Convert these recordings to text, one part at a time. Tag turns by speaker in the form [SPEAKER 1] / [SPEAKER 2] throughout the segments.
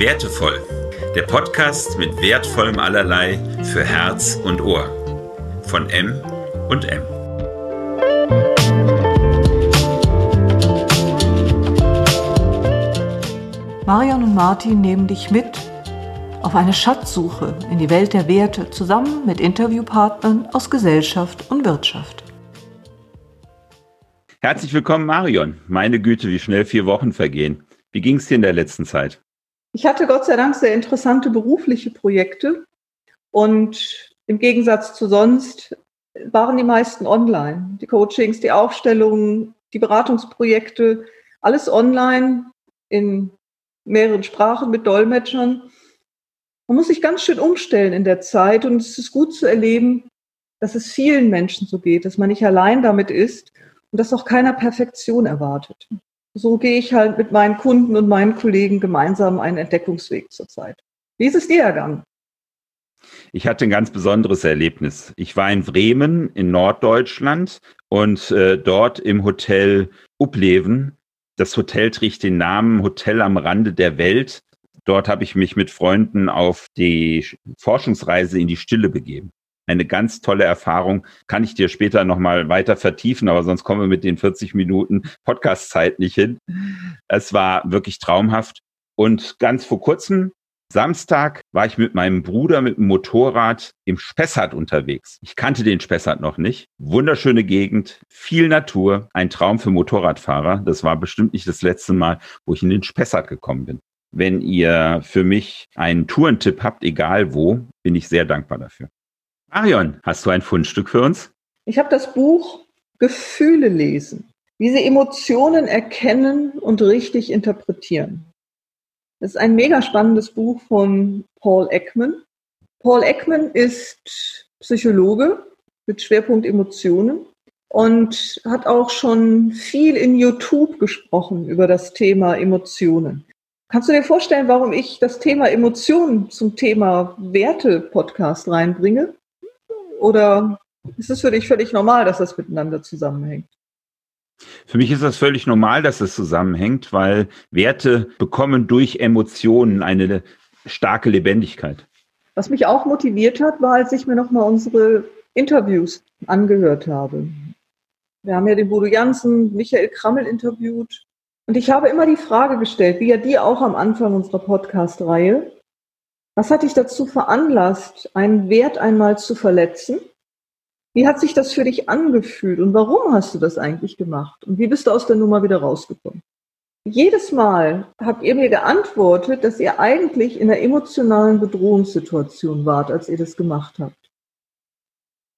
[SPEAKER 1] Wertevoll, der Podcast mit wertvollem Allerlei für Herz und Ohr. Von M und M.
[SPEAKER 2] Marion und Martin nehmen dich mit auf eine Schatzsuche in die Welt der Werte zusammen mit Interviewpartnern aus Gesellschaft und Wirtschaft.
[SPEAKER 1] Herzlich willkommen, Marion. Meine Güte, wie schnell vier Wochen vergehen. Wie ging es dir in der letzten Zeit?
[SPEAKER 2] Ich hatte Gott sei Dank sehr interessante berufliche Projekte und im Gegensatz zu sonst waren die meisten online. Die Coachings, die Aufstellungen, die Beratungsprojekte, alles online in mehreren Sprachen mit Dolmetschern. Man muss sich ganz schön umstellen in der Zeit und es ist gut zu erleben, dass es vielen Menschen so geht, dass man nicht allein damit ist und dass auch keiner Perfektion erwartet. So gehe ich halt mit meinen Kunden und meinen Kollegen gemeinsam einen Entdeckungsweg zurzeit. Wie ist es dir ergangen?
[SPEAKER 1] Ich hatte ein ganz besonderes Erlebnis. Ich war in Bremen in Norddeutschland und äh, dort im Hotel Upleven. Das Hotel trägt den Namen Hotel am Rande der Welt. Dort habe ich mich mit Freunden auf die Forschungsreise in die Stille begeben eine ganz tolle Erfahrung. Kann ich dir später nochmal weiter vertiefen, aber sonst kommen wir mit den 40 Minuten Podcast-Zeit nicht hin. Es war wirklich traumhaft. Und ganz vor kurzem, Samstag, war ich mit meinem Bruder mit dem Motorrad im Spessart unterwegs. Ich kannte den Spessart noch nicht. Wunderschöne Gegend, viel Natur, ein Traum für Motorradfahrer. Das war bestimmt nicht das letzte Mal, wo ich in den Spessart gekommen bin. Wenn ihr für mich einen Tourentipp habt, egal wo, bin ich sehr dankbar dafür. Marion, hast du ein Fundstück für uns?
[SPEAKER 2] Ich habe das Buch Gefühle lesen, wie sie Emotionen erkennen und richtig interpretieren. Das ist ein mega spannendes Buch von Paul Ekman. Paul Ekman ist Psychologe mit Schwerpunkt Emotionen und hat auch schon viel in YouTube gesprochen über das Thema Emotionen. Kannst du dir vorstellen, warum ich das Thema Emotionen zum Thema Werte-Podcast reinbringe? Oder ist es für dich völlig normal, dass das miteinander zusammenhängt?
[SPEAKER 1] Für mich ist das völlig normal, dass es zusammenhängt, weil Werte bekommen durch Emotionen eine starke Lebendigkeit.
[SPEAKER 2] Was mich auch motiviert hat, war, als ich mir nochmal unsere Interviews angehört habe. Wir haben ja den Bodo Jansen, Michael Krammel interviewt. Und ich habe immer die Frage gestellt, wie ja die auch am Anfang unserer Podcast-Reihe, was hat dich dazu veranlasst, einen Wert einmal zu verletzen? Wie hat sich das für dich angefühlt und warum hast du das eigentlich gemacht? Und wie bist du aus der Nummer wieder rausgekommen? Jedes Mal habt ihr mir geantwortet, dass ihr eigentlich in einer emotionalen Bedrohungssituation wart, als ihr das gemacht habt.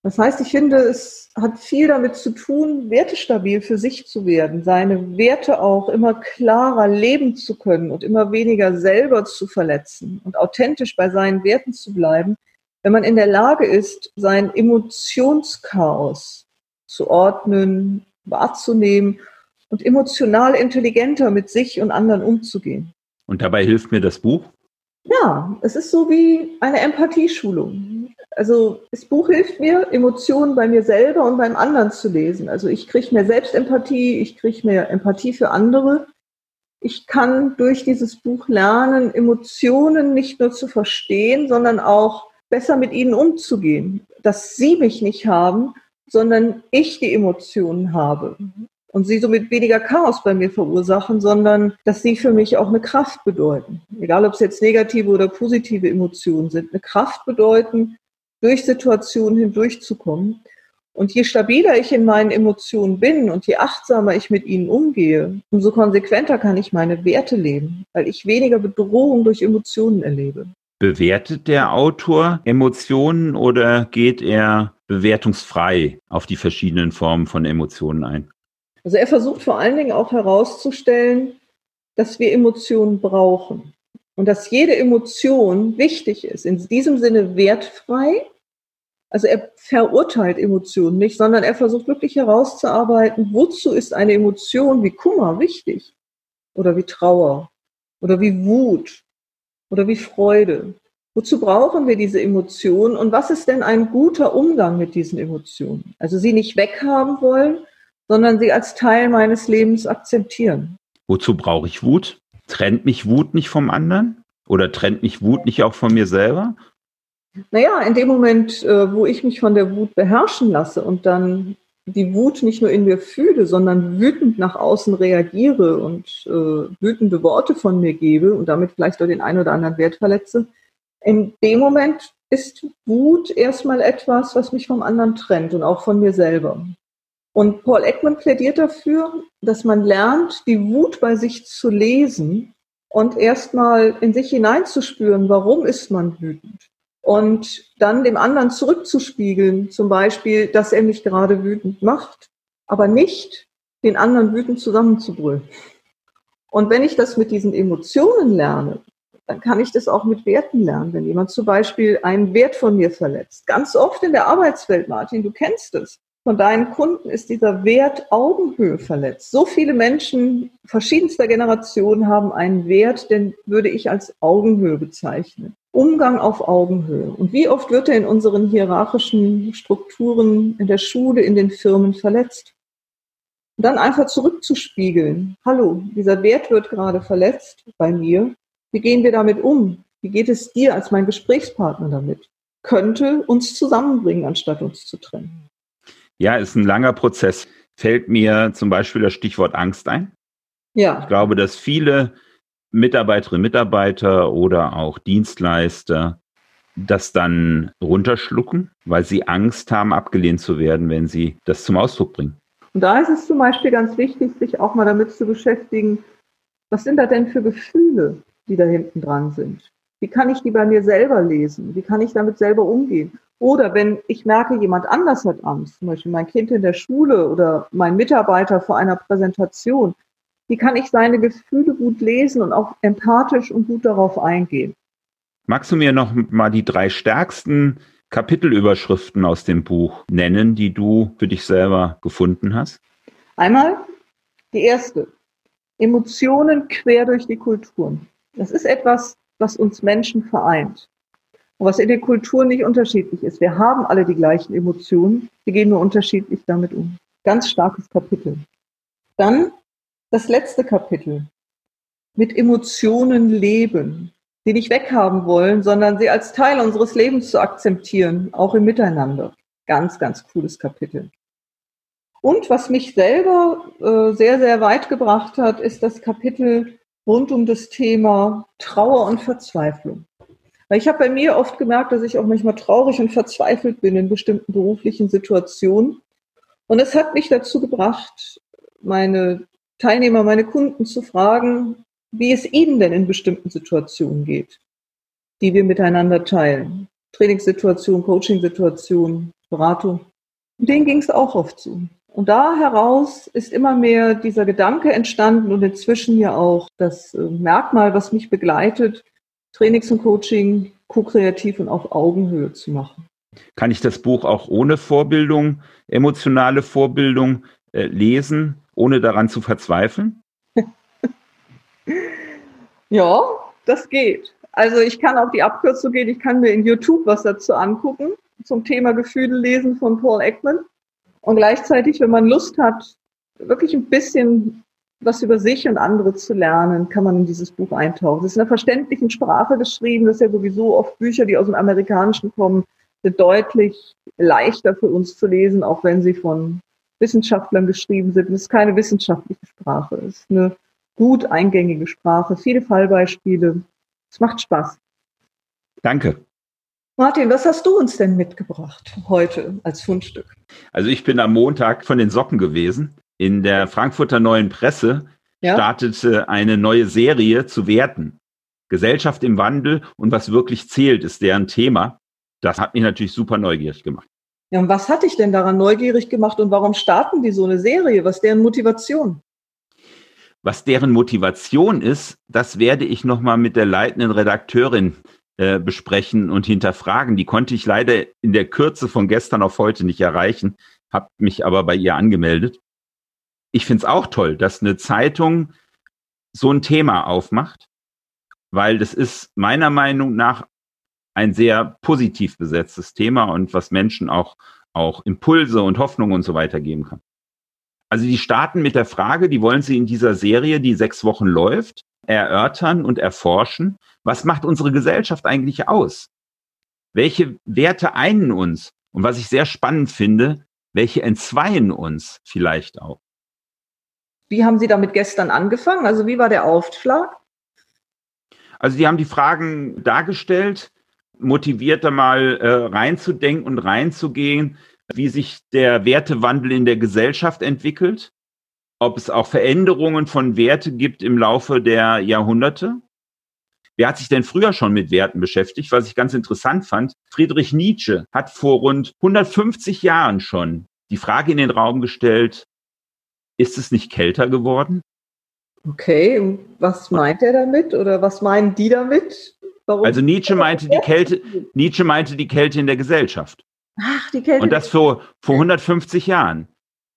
[SPEAKER 2] Das heißt, ich finde, es hat viel damit zu tun, wertestabil für sich zu werden, seine Werte auch immer klarer leben zu können und immer weniger selber zu verletzen und authentisch bei seinen Werten zu bleiben, wenn man in der Lage ist, sein Emotionschaos zu ordnen, wahrzunehmen und emotional intelligenter mit sich und anderen umzugehen.
[SPEAKER 1] Und dabei hilft mir das Buch?
[SPEAKER 2] Ja, es ist so wie eine Empathieschulung. Also das Buch hilft mir, Emotionen bei mir selber und beim anderen zu lesen. Also ich kriege mehr Selbstempathie, ich kriege mehr Empathie für andere. Ich kann durch dieses Buch lernen, Emotionen nicht nur zu verstehen, sondern auch besser mit ihnen umzugehen. Dass sie mich nicht haben, sondern ich die Emotionen habe und sie somit weniger Chaos bei mir verursachen, sondern dass sie für mich auch eine Kraft bedeuten. Egal, ob es jetzt negative oder positive Emotionen sind. Eine Kraft bedeuten, durch Situationen hindurchzukommen. Und je stabiler ich in meinen Emotionen bin und je achtsamer ich mit ihnen umgehe, umso konsequenter kann ich meine Werte leben, weil ich weniger Bedrohung durch Emotionen erlebe.
[SPEAKER 1] Bewertet der Autor Emotionen oder geht er bewertungsfrei auf die verschiedenen Formen von Emotionen ein?
[SPEAKER 2] Also er versucht vor allen Dingen auch herauszustellen, dass wir Emotionen brauchen und dass jede Emotion wichtig ist, in diesem Sinne wertfrei. Also er verurteilt Emotionen nicht, sondern er versucht wirklich herauszuarbeiten, wozu ist eine Emotion wie Kummer wichtig oder wie Trauer oder wie Wut oder wie Freude. Wozu brauchen wir diese Emotionen und was ist denn ein guter Umgang mit diesen Emotionen? Also sie nicht weghaben wollen, sondern sie als Teil meines Lebens akzeptieren.
[SPEAKER 1] Wozu brauche ich Wut? Trennt mich Wut nicht vom anderen? Oder trennt mich Wut nicht auch von mir selber?
[SPEAKER 2] Naja, in dem Moment, äh, wo ich mich von der Wut beherrschen lasse und dann die Wut nicht nur in mir fühle, sondern wütend nach außen reagiere und äh, wütende Worte von mir gebe und damit vielleicht auch den einen oder anderen Wert verletze, in dem Moment ist Wut erstmal etwas, was mich vom anderen trennt und auch von mir selber. Und Paul Ekman plädiert dafür, dass man lernt, die Wut bei sich zu lesen und erstmal in sich hineinzuspüren, warum ist man wütend und dann dem anderen zurückzuspiegeln, zum Beispiel, dass er mich gerade wütend macht, aber nicht den anderen wütend zusammenzubrüllen. Und wenn ich das mit diesen Emotionen lerne, dann kann ich das auch mit Werten lernen. Wenn jemand zum Beispiel einen Wert von mir verletzt, ganz oft in der Arbeitswelt, Martin, du kennst es. Von deinen Kunden ist dieser Wert Augenhöhe verletzt. So viele Menschen verschiedenster Generationen haben einen Wert, den würde ich als Augenhöhe bezeichnen. Umgang auf Augenhöhe. Und wie oft wird er in unseren hierarchischen Strukturen in der Schule, in den Firmen verletzt? Und dann einfach zurückzuspiegeln. Hallo, dieser Wert wird gerade verletzt bei mir. Wie gehen wir damit um? Wie geht es dir als mein Gesprächspartner damit? Könnte uns zusammenbringen, anstatt uns zu trennen.
[SPEAKER 1] Ja, ist ein langer Prozess. Fällt mir zum Beispiel das Stichwort Angst ein? Ja. Ich glaube, dass viele Mitarbeiterinnen, Mitarbeiter oder auch Dienstleister das dann runterschlucken, weil sie Angst haben, abgelehnt zu werden, wenn sie das zum Ausdruck bringen.
[SPEAKER 2] Und da ist es zum Beispiel ganz wichtig, sich auch mal damit zu beschäftigen, was sind da denn für Gefühle, die da hinten dran sind? Wie kann ich die bei mir selber lesen? Wie kann ich damit selber umgehen? Oder wenn ich merke, jemand anders hat Angst, zum Beispiel mein Kind in der Schule oder mein Mitarbeiter vor einer Präsentation, wie kann ich seine Gefühle gut lesen und auch empathisch und gut darauf eingehen.
[SPEAKER 1] Magst du mir noch mal die drei stärksten Kapitelüberschriften aus dem Buch nennen, die du für dich selber gefunden hast?
[SPEAKER 2] Einmal die erste. Emotionen quer durch die Kulturen. Das ist etwas, was uns Menschen vereint. Und was in den Kulturen nicht unterschiedlich ist. Wir haben alle die gleichen Emotionen, wir gehen nur unterschiedlich damit um. Ganz starkes Kapitel. Dann das letzte Kapitel. Mit Emotionen leben, die nicht weghaben wollen, sondern sie als Teil unseres Lebens zu akzeptieren, auch im Miteinander. Ganz, ganz cooles Kapitel. Und was mich selber äh, sehr, sehr weit gebracht hat, ist das Kapitel rund um das Thema Trauer und Verzweiflung. Weil ich habe bei mir oft gemerkt, dass ich auch manchmal traurig und verzweifelt bin in bestimmten beruflichen Situationen. Und es hat mich dazu gebracht, meine Teilnehmer, meine Kunden zu fragen, wie es ihnen denn in bestimmten Situationen geht, die wir miteinander teilen. Trainingssituation, Coachingsituation, Beratung. Und denen ging es auch oft so. Und da heraus ist immer mehr dieser Gedanke entstanden und inzwischen ja auch das äh, Merkmal, was mich begleitet, Trainings und Coaching ko-kreativ und auf Augenhöhe zu machen.
[SPEAKER 1] Kann ich das Buch auch ohne Vorbildung, emotionale Vorbildung äh, lesen? ohne daran zu verzweifeln?
[SPEAKER 2] ja, das geht. Also ich kann auf die Abkürzung gehen, ich kann mir in YouTube was dazu angucken, zum Thema Gefühle lesen von Paul Ekman. Und gleichzeitig, wenn man Lust hat, wirklich ein bisschen was über sich und andere zu lernen, kann man in dieses Buch eintauchen. Es ist in einer verständlichen Sprache geschrieben. Das ist ja sowieso oft Bücher, die aus dem Amerikanischen kommen, sind deutlich leichter für uns zu lesen, auch wenn sie von Wissenschaftlern geschrieben sind. Es ist keine wissenschaftliche Sprache. Es ist eine gut eingängige Sprache, viele Fallbeispiele. Es macht Spaß.
[SPEAKER 1] Danke.
[SPEAKER 2] Martin, was hast du uns denn mitgebracht heute als Fundstück?
[SPEAKER 1] Also ich bin am Montag von den Socken gewesen. In der Frankfurter Neuen Presse ja? startete eine neue Serie zu Werten. Gesellschaft im Wandel und was wirklich zählt, ist deren Thema. Das hat mich natürlich super neugierig gemacht.
[SPEAKER 2] Ja, und was hat dich denn daran neugierig gemacht und warum starten die so eine Serie? Was ist deren Motivation?
[SPEAKER 1] Was deren Motivation ist, das werde ich nochmal mit der leitenden Redakteurin äh, besprechen und hinterfragen. Die konnte ich leider in der Kürze von gestern auf heute nicht erreichen, habe mich aber bei ihr angemeldet. Ich finde es auch toll, dass eine Zeitung so ein Thema aufmacht, weil das ist meiner Meinung nach ein sehr positiv besetztes Thema und was Menschen auch, auch Impulse und Hoffnung und so weiter geben kann. Also die starten mit der Frage, die wollen sie in dieser Serie, die sechs Wochen läuft, erörtern und erforschen, was macht unsere Gesellschaft eigentlich aus? Welche Werte einen uns? Und was ich sehr spannend finde, welche entzweien uns vielleicht auch?
[SPEAKER 2] Wie haben Sie damit gestern angefangen? Also wie war der Aufschlag?
[SPEAKER 1] Also die haben die Fragen dargestellt, motiviert da mal äh, reinzudenken und reinzugehen, wie sich der Wertewandel in der Gesellschaft entwickelt, ob es auch Veränderungen von Werte gibt im Laufe der Jahrhunderte. Wer hat sich denn früher schon mit Werten beschäftigt? Was ich ganz interessant fand, Friedrich Nietzsche hat vor rund 150 Jahren schon die Frage in den Raum gestellt, ist es nicht kälter geworden?
[SPEAKER 2] Okay, was meint er damit oder was meinen die damit?
[SPEAKER 1] Warum also Nietzsche meinte die Kälte, Nietzsche meinte die Kälte in der Gesellschaft.
[SPEAKER 2] Ach, die Kälte.
[SPEAKER 1] Und das vor, vor 150 Jahren.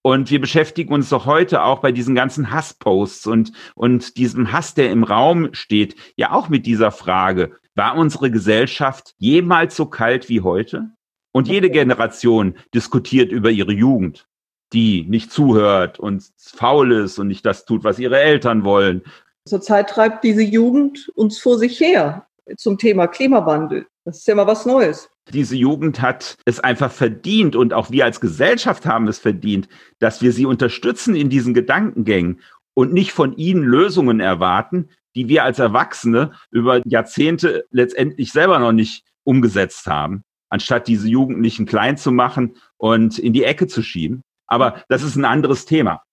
[SPEAKER 1] Und wir beschäftigen uns doch heute auch bei diesen ganzen Hassposts und, und diesem Hass, der im Raum steht, ja auch mit dieser Frage, war unsere Gesellschaft jemals so kalt wie heute? Und jede Generation diskutiert über ihre Jugend, die nicht zuhört und faul ist und nicht das tut, was ihre Eltern wollen.
[SPEAKER 2] Zurzeit treibt diese Jugend uns vor sich her zum Thema Klimawandel. Das ist ja mal was Neues.
[SPEAKER 1] Diese Jugend hat es einfach verdient und auch wir als Gesellschaft haben es verdient, dass wir sie unterstützen in diesen Gedankengängen und nicht von ihnen Lösungen erwarten, die wir als Erwachsene über Jahrzehnte letztendlich selber noch nicht umgesetzt haben anstatt diese Jugendlichen klein zu machen und in die Ecke zu schieben. Aber das ist ein anderes Thema.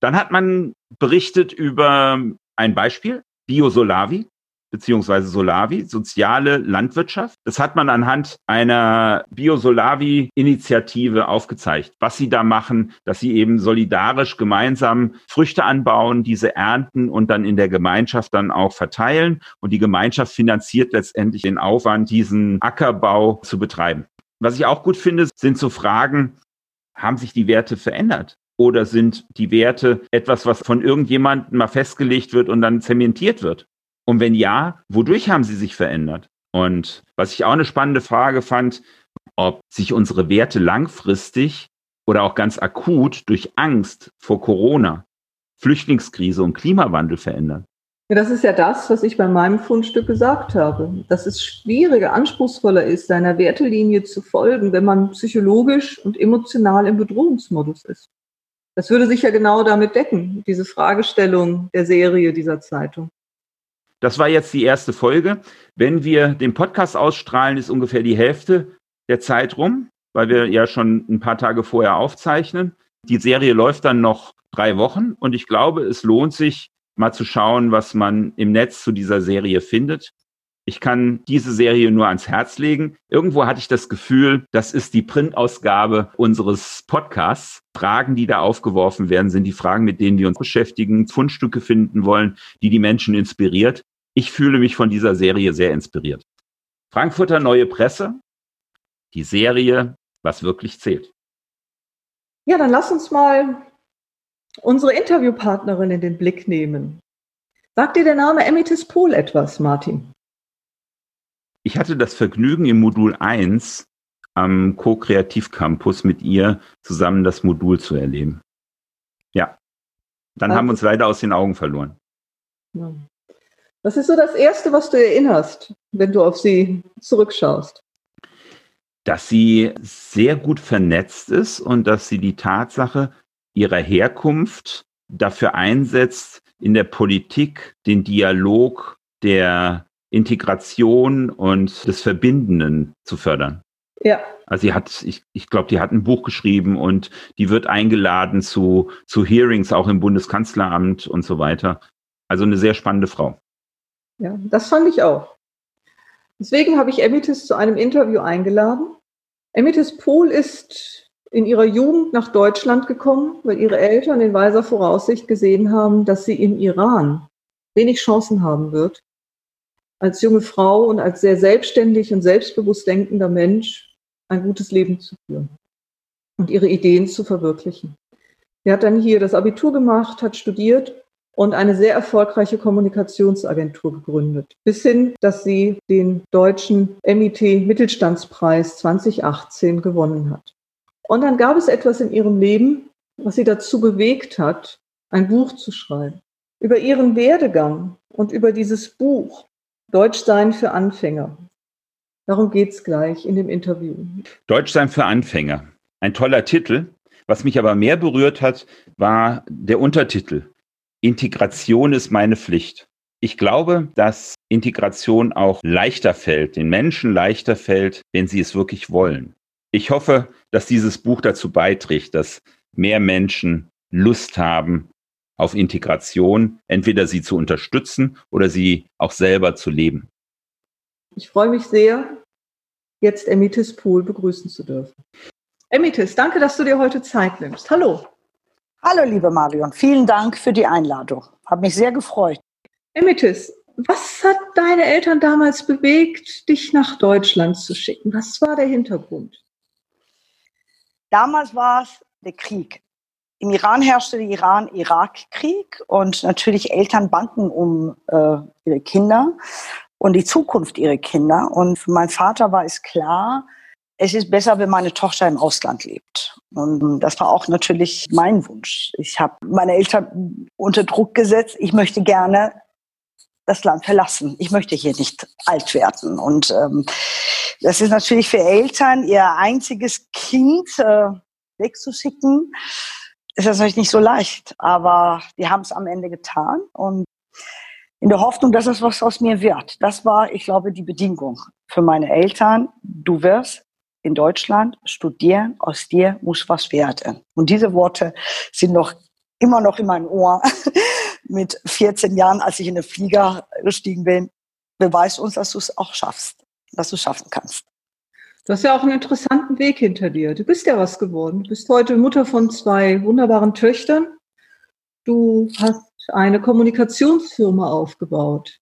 [SPEAKER 1] Dann hat man berichtet über ein Beispiel, Biosolavi beziehungsweise Solavi, soziale Landwirtschaft. Das hat man anhand einer Biosolavi-Initiative aufgezeigt, was sie da machen, dass sie eben solidarisch gemeinsam Früchte anbauen, diese ernten und dann in der Gemeinschaft dann auch verteilen. Und die Gemeinschaft finanziert letztendlich den Aufwand, diesen Ackerbau zu betreiben. Was ich auch gut finde, sind so Fragen, haben sich die Werte verändert? Oder sind die Werte etwas, was von irgendjemandem mal festgelegt wird und dann zementiert wird? Und wenn ja, wodurch haben sie sich verändert? Und was ich auch eine spannende Frage fand, ob sich unsere Werte langfristig oder auch ganz akut durch Angst vor Corona, Flüchtlingskrise und Klimawandel verändern.
[SPEAKER 2] Das ist ja das, was ich bei meinem Fundstück gesagt habe, dass es schwieriger, anspruchsvoller ist, seiner Wertelinie zu folgen, wenn man psychologisch und emotional im Bedrohungsmodus ist. Das würde sich ja genau damit decken, diese Fragestellung der Serie dieser Zeitung.
[SPEAKER 1] Das war jetzt die erste Folge. Wenn wir den Podcast ausstrahlen, ist ungefähr die Hälfte der Zeit rum, weil wir ja schon ein paar Tage vorher aufzeichnen. Die Serie läuft dann noch drei Wochen und ich glaube, es lohnt sich mal zu schauen, was man im Netz zu dieser Serie findet. Ich kann diese Serie nur ans Herz legen. Irgendwo hatte ich das Gefühl, das ist die Printausgabe unseres Podcasts. Fragen, die da aufgeworfen werden, sind die Fragen, mit denen wir uns beschäftigen, Fundstücke finden wollen, die die Menschen inspiriert ich fühle mich von dieser Serie sehr inspiriert. Frankfurter Neue Presse, die Serie, was wirklich zählt.
[SPEAKER 2] Ja, dann lass uns mal unsere Interviewpartnerin in den Blick nehmen. Sagt dir der Name Emitis Pohl etwas, Martin?
[SPEAKER 1] Ich hatte das Vergnügen im Modul 1 am Co-Kreativ Campus mit ihr zusammen das Modul zu erleben. Ja. Dann also, haben wir uns leider aus den Augen verloren.
[SPEAKER 2] Was ist so das Erste, was du erinnerst, wenn du auf sie zurückschaust?
[SPEAKER 1] Dass sie sehr gut vernetzt ist und dass sie die Tatsache ihrer Herkunft dafür einsetzt, in der Politik den Dialog der Integration und des Verbindenden zu fördern.
[SPEAKER 2] Ja.
[SPEAKER 1] Also sie hat, ich, ich glaube, die hat ein Buch geschrieben und die wird eingeladen zu, zu Hearings auch im Bundeskanzleramt und so weiter. Also eine sehr spannende Frau.
[SPEAKER 2] Ja, das fand ich auch. Deswegen habe ich Emitis zu einem Interview eingeladen. Emitis Pohl ist in ihrer Jugend nach Deutschland gekommen, weil ihre Eltern in weiser Voraussicht gesehen haben, dass sie im Iran wenig Chancen haben wird, als junge Frau und als sehr selbstständig und selbstbewusst denkender Mensch ein gutes Leben zu führen und ihre Ideen zu verwirklichen. Sie hat dann hier das Abitur gemacht, hat studiert und eine sehr erfolgreiche Kommunikationsagentur gegründet. Bis hin, dass sie den deutschen MIT Mittelstandspreis 2018 gewonnen hat. Und dann gab es etwas in ihrem Leben, was sie dazu bewegt hat, ein Buch zu schreiben. über ihren Werdegang und über dieses Buch Deutschsein für Anfänger. Darum geht es gleich in dem Interview.
[SPEAKER 1] Deutschsein für Anfänger. Ein toller Titel. Was mich aber mehr berührt hat, war der Untertitel. Integration ist meine Pflicht. Ich glaube, dass Integration auch leichter fällt, den Menschen leichter fällt, wenn sie es wirklich wollen. Ich hoffe, dass dieses Buch dazu beiträgt, dass mehr Menschen Lust haben auf Integration, entweder sie zu unterstützen oder sie auch selber zu leben.
[SPEAKER 2] Ich freue mich sehr, jetzt Emitis Pohl begrüßen zu dürfen. Emitis, danke, dass du dir heute Zeit nimmst. Hallo.
[SPEAKER 3] Hallo, liebe Marion. Vielen Dank für die Einladung. Habe mich sehr gefreut.
[SPEAKER 2] Emitis, was hat deine Eltern damals bewegt, dich nach Deutschland zu schicken? Was war der Hintergrund?
[SPEAKER 3] Damals war es der Krieg. Im Iran herrschte der Iran-Irak-Krieg und natürlich Eltern banken um äh, ihre Kinder und die Zukunft ihrer Kinder. Und für meinen Vater war es klar, es ist besser, wenn meine Tochter im Ausland lebt. Und das war auch natürlich mein Wunsch. Ich habe meine Eltern unter Druck gesetzt. Ich möchte gerne das Land verlassen. Ich möchte hier nicht alt werden. Und ähm, das ist natürlich für Eltern, ihr einziges Kind äh, wegzuschicken, ist das natürlich nicht so leicht. Aber die haben es am Ende getan. Und in der Hoffnung, dass es was aus mir wird. Das war, ich glaube, die Bedingung für meine Eltern. Du wirst in Deutschland studieren, aus dir muss was werden. Und diese Worte sind noch immer noch in meinem Ohr. Mit 14 Jahren, als ich in den Flieger gestiegen bin, beweist uns, dass du es auch schaffst, dass du es schaffen kannst.
[SPEAKER 2] Du hast ja auch einen interessanten Weg hinter dir. Du bist ja was geworden. Du bist heute Mutter von zwei wunderbaren Töchtern. Du hast eine Kommunikationsfirma aufgebaut.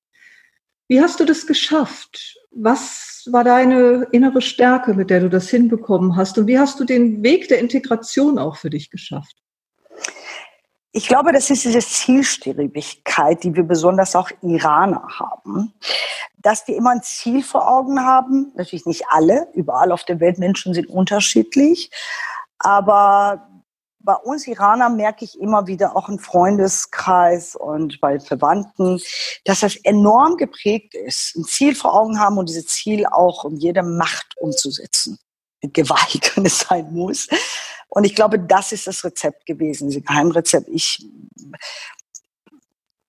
[SPEAKER 2] Wie hast du das geschafft? Was war deine innere Stärke, mit der du das hinbekommen hast? Und wie hast du den Weg der Integration auch für dich geschafft?
[SPEAKER 3] Ich glaube, das ist diese Zielstrebigkeit, die wir besonders auch Iraner haben, dass wir immer ein Ziel vor Augen haben. Natürlich nicht alle, überall auf der Welt Menschen sind unterschiedlich, aber bei uns Iraner merke ich immer wieder auch im Freundeskreis und bei Verwandten, dass das enorm geprägt ist, ein Ziel vor Augen haben und dieses Ziel auch um jede Macht umzusetzen. Mit Gewalt, wenn es sein muss. Und ich glaube, das ist das Rezept gewesen, das Geheimrezept. Ich,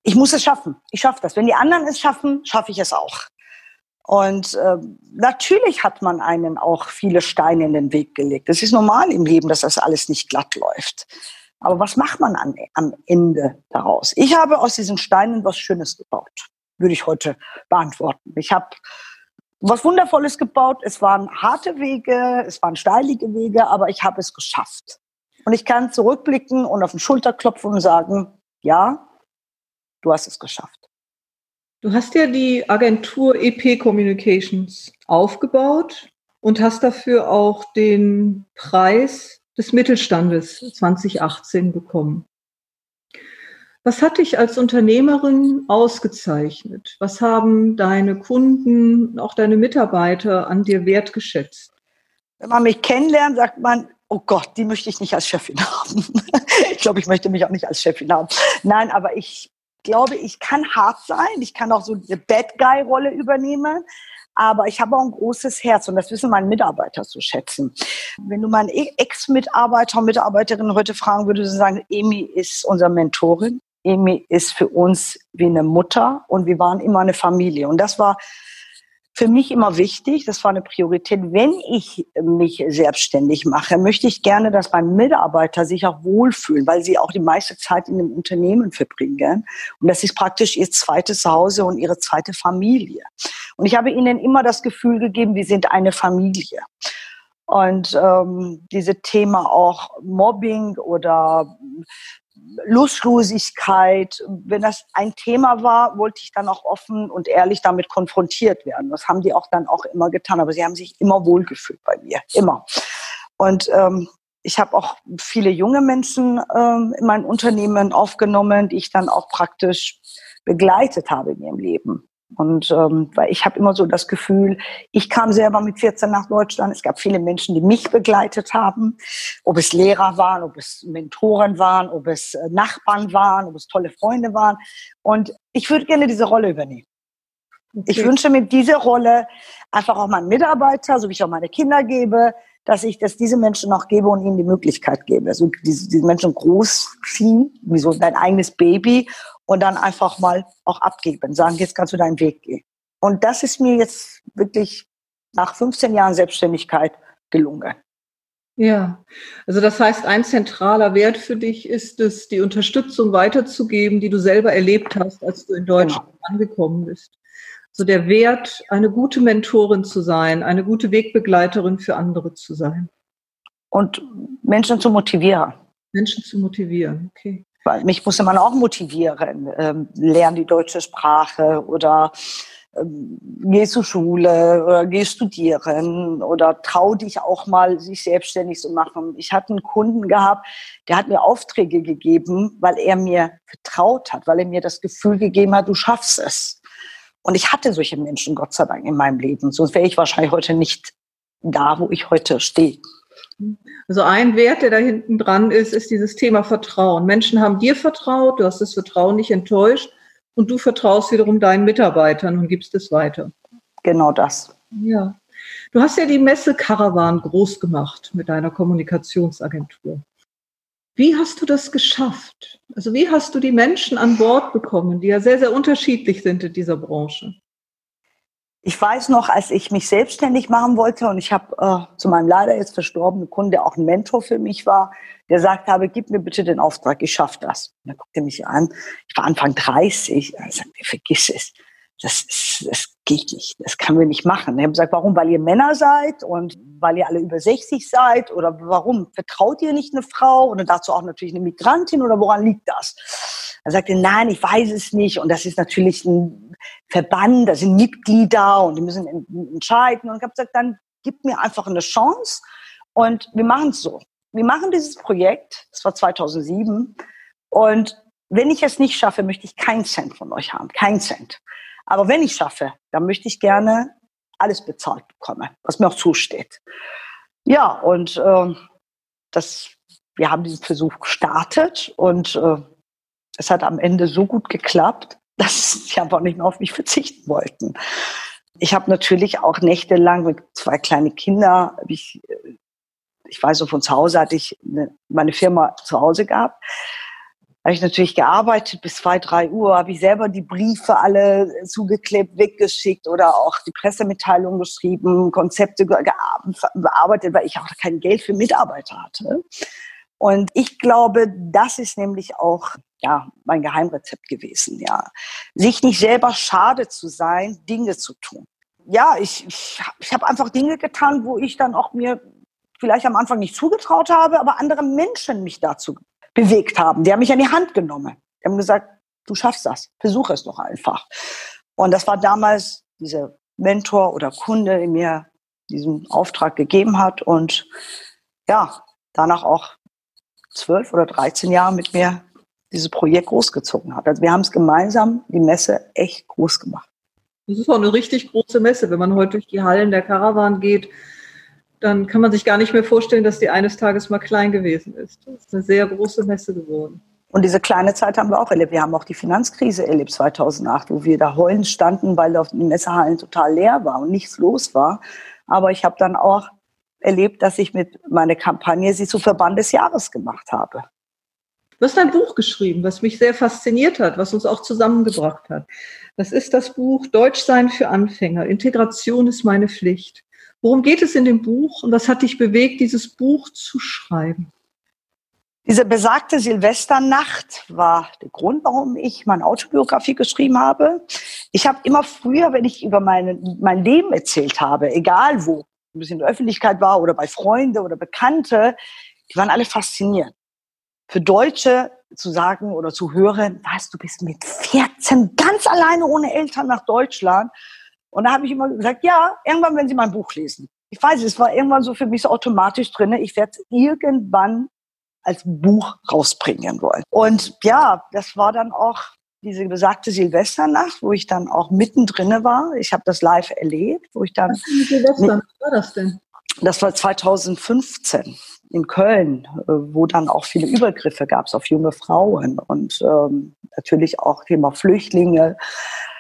[SPEAKER 3] ich muss es schaffen. Ich schaffe das. Wenn die anderen es schaffen, schaffe ich es auch. Und äh, natürlich hat man einen auch viele Steine in den Weg gelegt. Das ist normal im Leben, dass das alles nicht glatt läuft. Aber was macht man an, am Ende daraus? Ich habe aus diesen Steinen was Schönes gebaut, würde ich heute beantworten. Ich habe was Wundervolles gebaut. Es waren harte Wege, es waren steilige Wege, aber ich habe es geschafft. Und ich kann zurückblicken und auf den Schulter klopfen und sagen, ja, du hast es geschafft.
[SPEAKER 2] Du hast ja die Agentur EP Communications aufgebaut und hast dafür auch den Preis des Mittelstandes 2018 bekommen. Was hat dich als Unternehmerin ausgezeichnet? Was haben deine Kunden, auch deine Mitarbeiter an dir wertgeschätzt?
[SPEAKER 3] Wenn man mich kennenlernt, sagt man, oh Gott, die möchte ich nicht als Chefin haben. ich glaube, ich möchte mich auch nicht als Chefin haben. Nein, aber ich glaube, ich kann hart sein. Ich kann auch so eine Bad Guy-Rolle übernehmen. Aber ich habe auch ein großes Herz und das wissen meine Mitarbeiter zu schätzen. Wenn du meinen Ex-Mitarbeiter und Mitarbeiterinnen heute fragen würdest, sagen, Emi ist unsere Mentorin. Emi ist für uns wie eine Mutter und wir waren immer eine Familie. Und das war für mich immer wichtig, das war eine Priorität. Wenn ich mich selbstständig mache, möchte ich gerne, dass meine Mitarbeiter sich auch wohlfühlen, weil sie auch die meiste Zeit in dem Unternehmen verbringen. Und das ist praktisch ihr zweites Zuhause und ihre zweite Familie. Und ich habe ihnen immer das Gefühl gegeben, wir sind eine Familie. Und ähm, diese Thema auch Mobbing oder Lustlosigkeit, wenn das ein Thema war, wollte ich dann auch offen und ehrlich damit konfrontiert werden. Das haben die auch dann auch immer getan, aber sie haben sich immer wohlgefühlt bei mir, immer. Und ähm, ich habe auch viele junge Menschen ähm, in mein Unternehmen aufgenommen, die ich dann auch praktisch begleitet habe in ihrem Leben. Und ähm, weil ich habe immer so das Gefühl, ich kam selber mit 14 nach Deutschland. Es gab viele Menschen, die mich begleitet haben, ob es Lehrer waren, ob es Mentoren waren, ob es äh, Nachbarn waren, ob es tolle Freunde waren. Und ich würde gerne diese Rolle übernehmen. Okay. Ich wünsche mir diese Rolle einfach auch meinen Mitarbeiter, so wie ich auch meine Kinder gebe, dass ich das diese Menschen noch gebe und ihnen die Möglichkeit gebe. Also diese, diese Menschen großziehen, wie so dein eigenes Baby und dann einfach mal auch abgeben, sagen, jetzt kannst du deinen Weg gehen. Und das ist mir jetzt wirklich nach 15 Jahren Selbstständigkeit gelungen.
[SPEAKER 2] Ja, also das heißt, ein zentraler Wert für dich ist es, die Unterstützung weiterzugeben, die du selber erlebt hast, als du in Deutschland genau. angekommen bist. So der Wert, eine gute Mentorin zu sein, eine gute Wegbegleiterin für andere zu sein.
[SPEAKER 3] Und Menschen zu motivieren.
[SPEAKER 2] Menschen zu motivieren, okay.
[SPEAKER 3] Weil mich musste man auch motivieren. Ähm, lern die deutsche Sprache oder ähm, geh zur Schule oder geh studieren oder trau dich auch mal, sich selbstständig zu machen. Ich hatte einen Kunden gehabt, der hat mir Aufträge gegeben, weil er mir vertraut hat, weil er mir das Gefühl gegeben hat, du schaffst es. Und ich hatte solche Menschen, Gott sei Dank, in meinem Leben. Sonst wäre ich wahrscheinlich heute nicht da, wo ich heute stehe.
[SPEAKER 2] Also ein Wert, der da hinten dran ist, ist dieses Thema Vertrauen. Menschen haben dir vertraut, du hast das Vertrauen nicht enttäuscht und du vertraust wiederum deinen Mitarbeitern und gibst es weiter.
[SPEAKER 3] Genau das.
[SPEAKER 2] Ja. Du hast ja die Messe Caravan groß gemacht mit deiner Kommunikationsagentur. Wie hast du das geschafft? Also wie hast du die Menschen an Bord bekommen, die ja sehr, sehr unterschiedlich sind in dieser Branche?
[SPEAKER 3] Ich weiß noch, als ich mich selbstständig machen wollte und ich habe äh, zu meinem leider jetzt verstorbenen Kunden, der auch ein Mentor für mich war, der sagt habe, gib mir bitte den Auftrag, ich schaffe das. Und er guckte mich an, ich war Anfang 30, er sagte, vergiss es, das, ist, das geht nicht, das können wir nicht machen. Ich habe gesagt, warum? Weil ihr Männer seid und weil ihr alle über 60 seid oder warum? Vertraut ihr nicht eine Frau und dazu auch natürlich eine Migrantin oder woran liegt das? Er sagte, nein, ich weiß es nicht. Und das ist natürlich ein Verband, da sind Mitglieder und die müssen entscheiden. Und ich habe gesagt, dann gib mir einfach eine Chance und wir machen es so. Wir machen dieses Projekt, das war 2007. Und wenn ich es nicht schaffe, möchte ich keinen Cent von euch haben, keinen Cent. Aber wenn ich schaffe, dann möchte ich gerne alles bezahlt bekommen, was mir auch zusteht. Ja, und äh, das, wir haben diesen Versuch gestartet und äh, es hat am Ende so gut geklappt, dass sie einfach nicht mehr auf mich verzichten wollten. Ich habe natürlich auch nächtelang mit zwei kleinen Kindern, ich, ich weiß noch, von zu Hause hatte ich eine, meine Firma zu Hause gehabt. Habe ich natürlich gearbeitet bis zwei, drei Uhr, habe ich selber die Briefe alle zugeklebt, weggeschickt oder auch die Pressemitteilung geschrieben, Konzepte bearbeitet, weil ich auch kein Geld für Mitarbeiter hatte. Und ich glaube, das ist nämlich auch ja, mein Geheimrezept gewesen, ja. Sich nicht selber schade zu sein, Dinge zu tun. Ja, ich, ich, ich habe einfach Dinge getan, wo ich dann auch mir vielleicht am Anfang nicht zugetraut habe, aber andere Menschen mich dazu bewegt haben. Die haben mich an die Hand genommen. Die haben gesagt, du schaffst das, versuch es doch einfach. Und das war damals dieser Mentor oder Kunde, der mir diesen Auftrag gegeben hat und ja, danach auch zwölf oder dreizehn Jahre mit mir dieses Projekt großgezogen hat. Also wir haben es gemeinsam, die Messe, echt groß gemacht.
[SPEAKER 2] Das ist auch eine richtig große Messe. Wenn man heute durch die Hallen der Caravan geht, dann kann man sich gar nicht mehr vorstellen, dass die eines Tages mal klein gewesen ist. Das ist eine sehr große Messe geworden.
[SPEAKER 3] Und diese kleine Zeit haben wir auch erlebt. Wir haben auch die Finanzkrise erlebt 2008, wo wir da heulen standen, weil die Messehallen total leer war und nichts los war. Aber ich habe dann auch erlebt, dass ich mit meiner Kampagne sie zu Verband des Jahres gemacht habe.
[SPEAKER 2] Du hast ein Buch geschrieben, was mich sehr fasziniert hat, was uns auch zusammengebracht hat. Das ist das Buch Deutsch sein für Anfänger. Integration ist meine Pflicht. Worum geht es in dem Buch und was hat dich bewegt, dieses Buch zu schreiben?
[SPEAKER 3] Diese besagte Silvesternacht war der Grund, warum ich meine Autobiografie geschrieben habe. Ich habe immer früher, wenn ich über meine, mein Leben erzählt habe, egal wo, ein bisschen in der Öffentlichkeit war oder bei Freunden oder Bekannte, die waren alle fasziniert für Deutsche zu sagen oder zu hören, was, du bist mit 14 ganz alleine ohne Eltern nach Deutschland. Und da habe ich immer gesagt, ja, irgendwann, wenn Sie mein Buch lesen. Ich weiß, es war irgendwann so für mich so automatisch drin, ich werde es irgendwann als Buch rausbringen wollen. Und ja, das war dann auch diese besagte Silvesternacht, wo ich dann auch mittendrin war. Ich habe das live erlebt, wo ich dann. Was Silvester, war das denn? Das war 2015 in Köln, äh, wo dann auch viele Übergriffe gab es auf junge Frauen und ähm, natürlich auch Thema Flüchtlinge.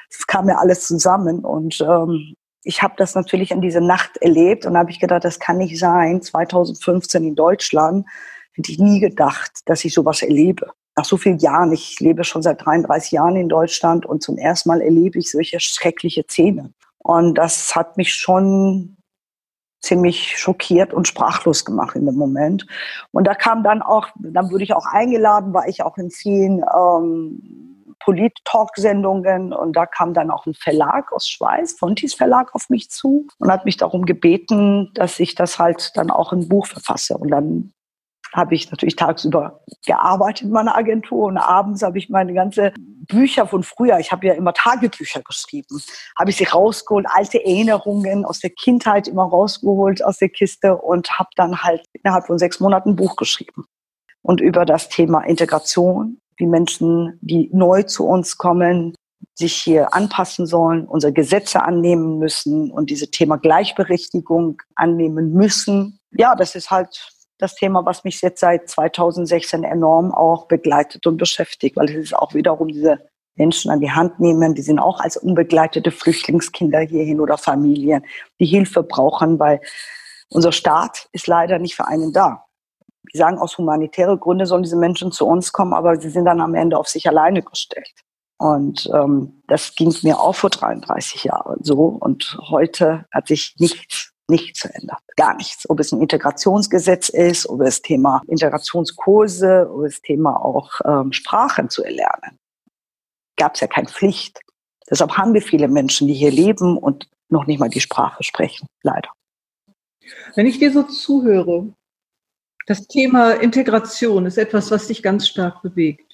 [SPEAKER 3] Es kam ja alles zusammen und ähm, ich habe das natürlich in dieser Nacht erlebt und habe ich gedacht, das kann nicht sein. 2015 in Deutschland hätte ich nie gedacht, dass ich sowas erlebe. Nach so vielen Jahren, ich lebe schon seit 33 Jahren in Deutschland und zum ersten Mal erlebe ich solche schreckliche Szenen. Und das hat mich schon ziemlich schockiert und sprachlos gemacht in dem Moment. Und da kam dann auch, dann wurde ich auch eingeladen, war ich auch in vielen ähm, Polit-Talk-Sendungen und da kam dann auch ein Verlag aus Schweiz, Fontis Verlag, auf mich zu und hat mich darum gebeten, dass ich das halt dann auch ein Buch verfasse. Und dann habe ich natürlich tagsüber gearbeitet in meiner Agentur und abends habe ich meine ganze Bücher von früher, ich habe ja immer Tagebücher geschrieben, habe ich sie rausgeholt, alte Erinnerungen aus der Kindheit immer rausgeholt aus der Kiste und habe dann halt innerhalb von sechs Monaten ein Buch geschrieben. Und über das Thema Integration, wie Menschen, die neu zu uns kommen, sich hier anpassen sollen, unsere Gesetze annehmen müssen und diese Thema Gleichberechtigung annehmen müssen. Ja, das ist halt das Thema, was mich jetzt seit 2016 enorm auch begleitet und beschäftigt, weil es ist auch wiederum diese Menschen an die Hand nehmen, die sind auch als unbegleitete Flüchtlingskinder hierhin oder Familien, die Hilfe brauchen, weil unser Staat ist leider nicht für einen da. Wir sagen, aus humanitären Gründen sollen diese Menschen zu uns kommen, aber sie sind dann am Ende auf sich alleine gestellt. Und ähm, das ging mir auch vor 33 Jahren so. Und heute hat sich nichts nichts verändert. Gar nichts. Ob es ein Integrationsgesetz ist, ob es Thema Integrationskurse, ob es Thema auch ähm, Sprachen zu erlernen. Gab es ja keine Pflicht. Deshalb haben wir viele Menschen, die hier leben und noch nicht mal die Sprache sprechen, leider.
[SPEAKER 2] Wenn ich dir so zuhöre, das Thema Integration ist etwas, was dich ganz stark bewegt.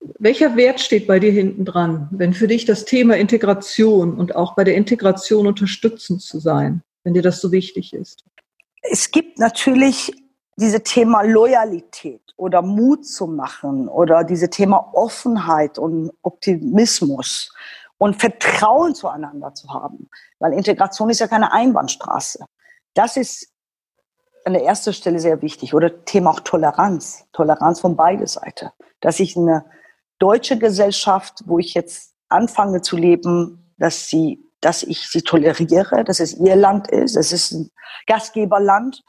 [SPEAKER 2] Welcher Wert steht bei dir hinten dran, wenn für dich das Thema Integration und auch bei der Integration unterstützend zu sein, wenn dir das so wichtig ist?
[SPEAKER 3] Es gibt natürlich diese Thema Loyalität oder Mut zu machen oder diese Thema Offenheit und Optimismus und Vertrauen zueinander zu haben. Weil Integration ist ja keine Einbahnstraße. Das ist an der ersten Stelle sehr wichtig. Oder Thema auch Toleranz. Toleranz von beide Seiten. Dass ich eine deutsche Gesellschaft, wo ich jetzt anfange zu leben, dass sie, dass ich sie toleriere, dass es ihr Land ist, es ist ein Gastgeberland,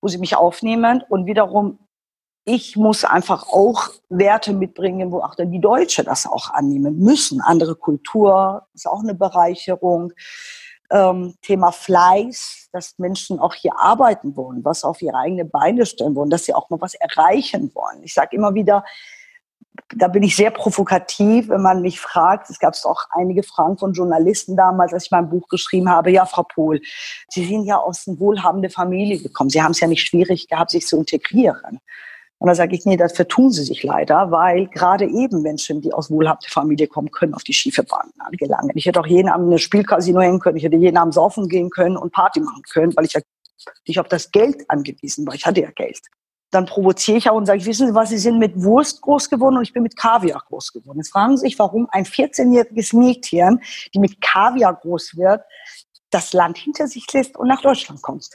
[SPEAKER 3] wo sie mich aufnehmen und wiederum ich muss einfach auch Werte mitbringen, wo auch dann die Deutsche das auch annehmen müssen. Andere Kultur ist auch eine Bereicherung. Ähm, Thema Fleiß, dass Menschen auch hier arbeiten wollen, was auf ihre eigenen Beine stellen wollen, dass sie auch mal was erreichen wollen. Ich sage immer wieder, da bin ich sehr provokativ, wenn man mich fragt. Es gab auch einige Fragen von Journalisten damals, als ich mein Buch geschrieben habe. Ja, Frau Pohl, Sie sind ja aus einer wohlhabenden Familie gekommen. Sie haben es ja nicht schwierig gehabt, sich zu integrieren. Und da sage ich, nee, das vertun sie sich leider, weil gerade eben Menschen, die aus wohlhabender Familie kommen, können auf die schiefe Bahn gelangen. Ich hätte auch jeden Abend in eine Spielcasino hängen können, ich hätte jeden Abend saufen gehen können und Party machen können, weil ich ja nicht auf das Geld angewiesen war. Ich hatte ja Geld dann provoziere ich auch und sage, wissen Sie was, Sie sind mit Wurst groß geworden und ich bin mit Kaviar groß geworden. Jetzt fragen Sie sich, warum ein 14-jähriges Mädchen, die mit Kaviar groß wird, das Land hinter sich lässt und nach Deutschland kommt.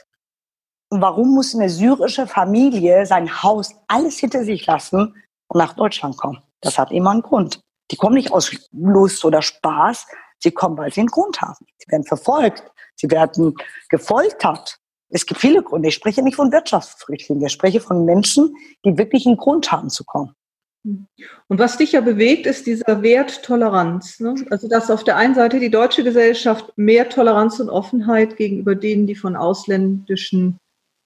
[SPEAKER 3] Und warum muss eine syrische Familie sein Haus alles hinter sich lassen und nach Deutschland kommen? Das hat immer einen Grund. Die kommen nicht aus Lust oder Spaß, sie kommen, weil sie einen Grund haben. Sie werden verfolgt, sie werden gefoltert, es gibt viele Gründe. Ich spreche nicht von Wirtschaftsflüchtlingen. Ich spreche von Menschen, die wirklich einen Grund haben zu kommen.
[SPEAKER 2] Und was dich ja bewegt, ist dieser Wert Toleranz. Ne? Also, dass auf der einen Seite die deutsche Gesellschaft mehr Toleranz und Offenheit gegenüber denen, die von ausländischen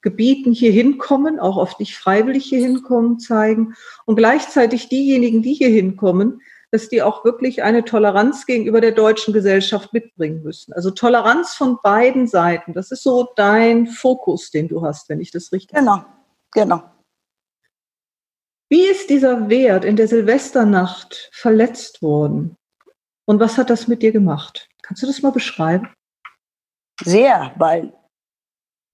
[SPEAKER 2] Gebieten hier hinkommen, auch oft nicht freiwillig hier hinkommen, zeigen. Und gleichzeitig diejenigen, die hier hinkommen, dass die auch wirklich eine Toleranz gegenüber der deutschen Gesellschaft mitbringen müssen. Also Toleranz von beiden Seiten. Das ist so dein Fokus, den du hast, wenn ich das richtig.
[SPEAKER 3] Genau, genau.
[SPEAKER 2] Wie ist dieser Wert in der Silvesternacht verletzt worden? Und was hat das mit dir gemacht? Kannst du das mal beschreiben?
[SPEAKER 3] Sehr, weil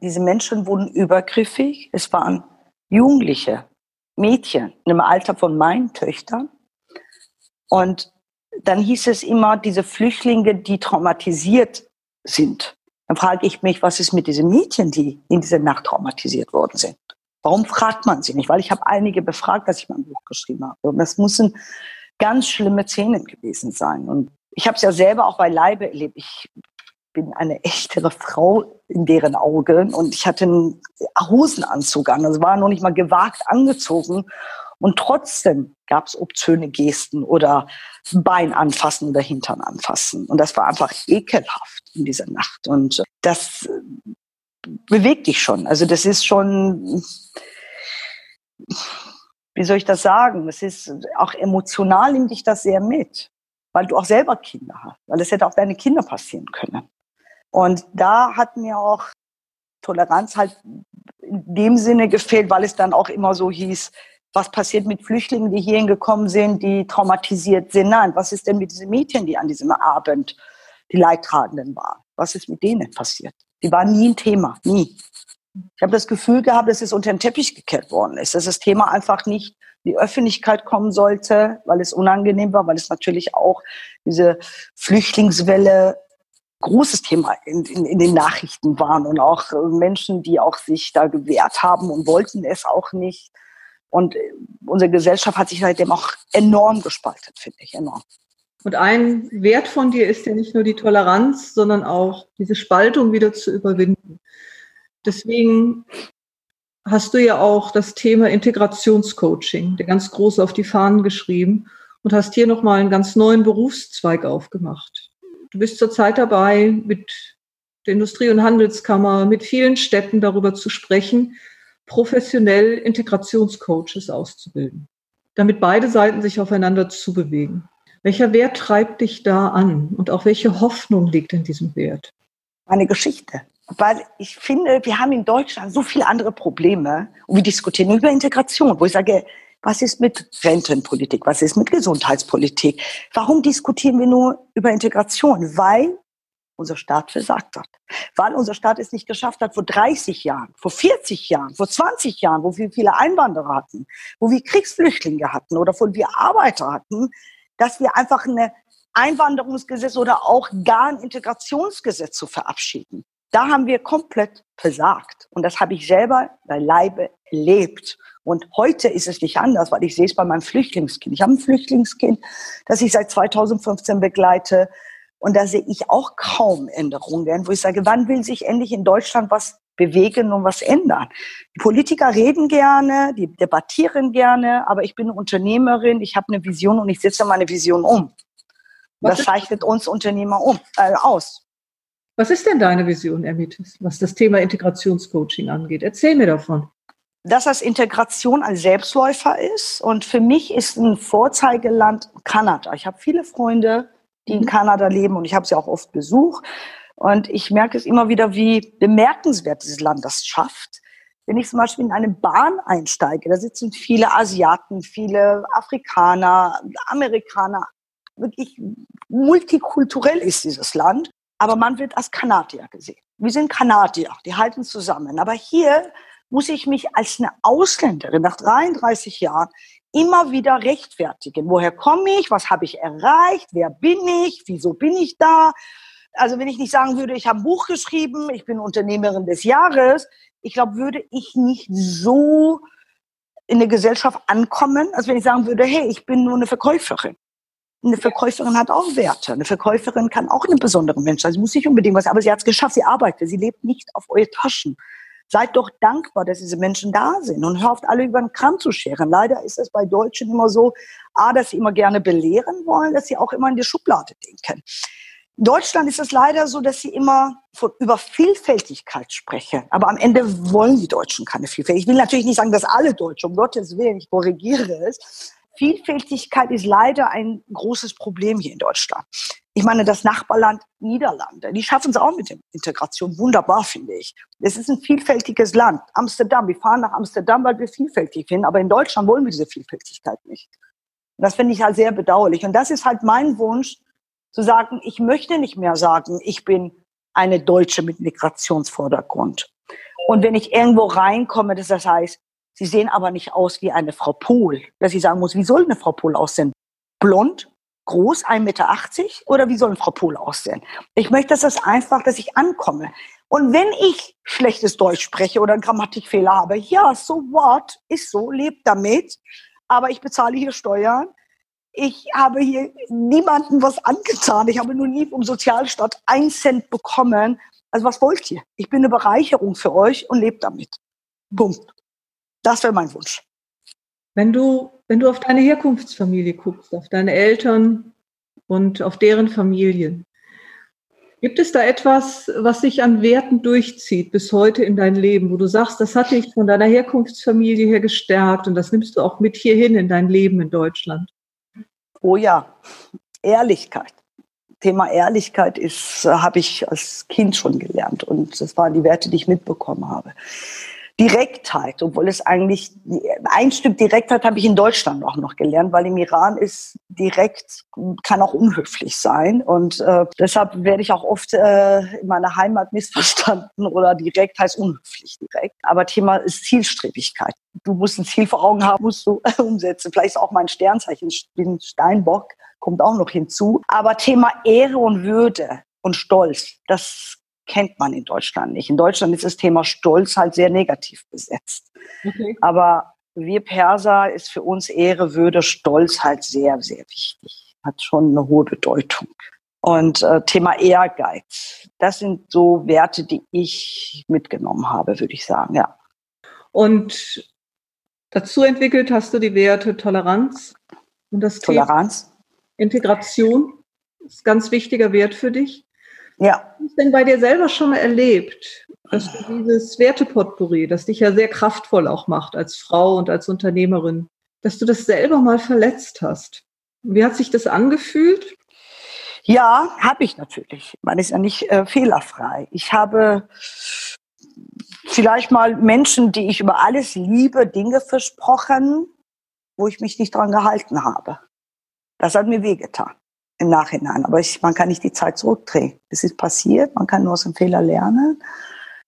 [SPEAKER 3] diese Menschen wurden übergriffig. Es waren Jugendliche, Mädchen in dem Alter von meinen Töchtern, Und dann hieß es immer, diese Flüchtlinge, die traumatisiert sind. Dann frage ich mich, was ist mit diesen Mädchen, die in dieser Nacht traumatisiert worden sind? Warum fragt man sie nicht? Weil ich habe einige befragt, als ich mein Buch geschrieben habe. Und das müssen ganz schlimme Szenen gewesen sein. Und ich habe es ja selber auch bei Leibe erlebt. Ich bin eine echtere Frau in deren Augen und ich hatte einen Hosenanzug an. Also war noch nicht mal gewagt angezogen. Und trotzdem gab es obszöne Gesten oder Bein anfassen oder Hintern anfassen. Und das war einfach ekelhaft in dieser Nacht. Und das bewegt dich schon. Also das ist schon, wie soll ich das sagen? Das ist auch emotional nimmt dich das sehr mit, weil du auch selber Kinder hast, weil es hätte auch deine Kinder passieren können. Und da hat mir auch Toleranz halt in dem Sinne gefehlt, weil es dann auch immer so hieß, was passiert mit Flüchtlingen, die hierhin gekommen sind, die traumatisiert sind? Nein, was ist denn mit diesen Mädchen, die an diesem Abend die Leidtragenden waren? Was ist mit denen passiert? Die waren nie ein Thema, nie. Ich habe das Gefühl gehabt, dass es unter den Teppich gekehrt worden ist, dass das Thema einfach nicht in die Öffentlichkeit kommen sollte, weil es unangenehm war, weil es natürlich auch diese Flüchtlingswelle großes Thema in, in, in, den Nachrichten waren und auch äh, Menschen, die auch sich da gewehrt haben und wollten es auch nicht. Und äh, unsere Gesellschaft hat sich seitdem auch enorm gespalten, finde ich, enorm.
[SPEAKER 2] Und ein Wert von dir ist ja nicht nur die Toleranz, sondern auch diese Spaltung wieder zu überwinden. Deswegen hast du ja auch das Thema Integrationscoaching, der ganz groß auf die Fahnen geschrieben und hast hier nochmal einen ganz neuen Berufszweig aufgemacht. Du bist zurzeit dabei, mit der Industrie- und Handelskammer, mit vielen Städten darüber zu sprechen, professionell Integrationscoaches auszubilden, damit beide Seiten sich aufeinander zubewegen. Welcher Wert treibt dich da an und auch welche Hoffnung liegt in diesem Wert?
[SPEAKER 3] Meine Geschichte. Weil ich finde, wir haben in Deutschland so viele andere Probleme und wir diskutieren über Integration, wo ich sage, was ist mit Rentenpolitik? Was ist mit Gesundheitspolitik? Warum diskutieren wir nur über Integration? Weil unser Staat versagt hat. Weil unser Staat es nicht geschafft hat, vor 30 Jahren, vor 40 Jahren, vor 20 Jahren, wo wir viele Einwanderer hatten, wo wir Kriegsflüchtlinge hatten oder wo wir Arbeiter hatten, dass wir einfach ein Einwanderungsgesetz oder auch gar ein Integrationsgesetz zu verabschieden. Da haben wir komplett versagt. Und das habe ich selber bei Leibe erlebt. Und heute ist es nicht anders, weil ich sehe es bei meinem Flüchtlingskind. Ich habe ein Flüchtlingskind, das ich seit 2015 begleite. Und da sehe ich auch kaum Änderungen, wo ich sage, wann will sich endlich in Deutschland was bewegen und was ändern? Die Politiker reden gerne, die debattieren gerne, aber ich bin eine Unternehmerin, ich habe eine Vision und ich setze meine Vision um. das zeichnet uns Unternehmer um, äh, aus.
[SPEAKER 2] Was ist denn deine Vision, Ermitis, was das Thema Integrationscoaching angeht? Erzähl mir davon
[SPEAKER 3] dass das Integration ein Selbstläufer ist. Und für mich ist ein Vorzeigeland Kanada. Ich habe viele Freunde, die in mhm. Kanada leben und ich habe sie auch oft besucht. Und ich merke es immer wieder, wie bemerkenswert dieses Land das schafft. Wenn ich zum Beispiel in eine Bahn einsteige, da sitzen viele Asiaten, viele Afrikaner, Amerikaner. Wirklich multikulturell ist dieses Land. Aber man wird als Kanadier gesehen. Wir sind Kanadier, die halten zusammen. Aber hier muss ich mich als eine Ausländerin nach 33 Jahren immer wieder rechtfertigen. Woher komme ich? Was habe ich erreicht? Wer bin ich? Wieso bin ich da? Also wenn ich nicht sagen würde, ich habe ein Buch geschrieben, ich bin Unternehmerin des Jahres, ich glaube, würde ich nicht so in der Gesellschaft ankommen, als wenn ich sagen würde, hey, ich bin nur eine Verkäuferin. Eine Verkäuferin hat auch Werte. Eine Verkäuferin kann auch eine besondere Mensch sein. Sie muss nicht unbedingt was, aber sie hat es geschafft. Sie arbeitet. Sie lebt nicht auf eure Taschen. Seid doch dankbar, dass diese Menschen da sind und hör auf, alle über den Kram zu scheren. Leider ist es bei Deutschen immer so, A, dass sie immer gerne belehren wollen, dass sie auch immer in die Schublade denken. In Deutschland ist es leider so, dass sie immer von, über Vielfältigkeit sprechen. Aber am Ende wollen die Deutschen keine Vielfalt. Ich will natürlich nicht sagen, dass alle Deutsche, um Gottes Willen, ich korrigiere es. Vielfältigkeit ist leider ein großes Problem hier in Deutschland. Ich meine, das Nachbarland Niederlande, die schaffen es auch mit der Integration wunderbar, finde ich. Es ist ein vielfältiges Land. Amsterdam, wir fahren nach Amsterdam, weil wir vielfältig sind, aber in Deutschland wollen wir diese Vielfältigkeit nicht. Und das finde ich halt sehr bedauerlich. Und das ist halt mein Wunsch, zu sagen, ich möchte nicht mehr sagen, ich bin eine Deutsche mit Migrationsvordergrund. Und wenn ich irgendwo reinkomme, dass das heißt, Sie sehen aber nicht aus wie eine Frau Pohl, dass ich sagen muss, wie soll eine Frau Pohl aussehen? Blond, groß, 1,80 Meter oder wie soll Frau Pohl aussehen? Ich möchte, dass das einfach, dass ich ankomme. Und wenn ich schlechtes Deutsch spreche oder einen Grammatikfehler habe, ja, so what, ist so, lebt damit. Aber ich bezahle hier Steuern. Ich habe hier niemandem was angetan. Ich habe nur nie vom Sozialstaat einen Cent bekommen. Also was wollt ihr? Ich bin eine Bereicherung für euch und lebt damit. Punkt. Das wäre mein Wunsch.
[SPEAKER 2] Wenn du, wenn du auf deine Herkunftsfamilie guckst, auf deine Eltern und auf deren Familien, gibt es da etwas, was sich an Werten durchzieht bis heute in dein Leben, wo du sagst, das hat dich von deiner Herkunftsfamilie her gestärkt und das nimmst du auch mit hierhin in dein Leben in Deutschland?
[SPEAKER 3] Oh ja, Ehrlichkeit. Thema Ehrlichkeit ist, habe ich als Kind schon gelernt und das waren die Werte, die ich mitbekommen habe. Direktheit, obwohl es eigentlich ein Stück Direktheit habe ich in Deutschland auch noch gelernt, weil im Iran ist direkt kann auch unhöflich sein und äh, deshalb werde ich auch oft äh, in meiner Heimat missverstanden oder direkt heißt unhöflich direkt. Aber Thema ist Zielstrebigkeit. Du musst ein Ziel vor Augen haben, musst du umsetzen. Vielleicht ist auch mein Sternzeichen, ich bin Steinbock, kommt auch noch hinzu. Aber Thema Ehre und Würde und Stolz, das kennt man in Deutschland nicht. In Deutschland ist das Thema Stolz halt sehr negativ besetzt. Okay. Aber wir Perser ist für uns Ehre, Würde, Stolz halt sehr, sehr wichtig. Hat schon eine hohe Bedeutung. Und äh, Thema Ehrgeiz, das sind so Werte, die ich mitgenommen habe, würde ich sagen, ja.
[SPEAKER 2] Und dazu entwickelt hast du die Werte Toleranz und das
[SPEAKER 3] Toleranz.
[SPEAKER 2] Thema Integration ist ein ganz wichtiger Wert für dich.
[SPEAKER 3] Ja.
[SPEAKER 2] Hast du denn bei dir selber schon mal erlebt, dass du dieses Wertepotpourri, das dich ja sehr kraftvoll auch macht als Frau und als Unternehmerin, dass du das selber mal verletzt hast? Wie hat sich das angefühlt?
[SPEAKER 3] Ja, habe ich natürlich. Man ist ja nicht äh, fehlerfrei. Ich habe vielleicht mal Menschen, die ich über alles liebe, Dinge versprochen, wo ich mich nicht dran gehalten habe. Das hat mir wehgetan im Nachhinein. Aber ich, man kann nicht die Zeit zurückdrehen. Es ist passiert, man kann nur aus dem Fehler lernen.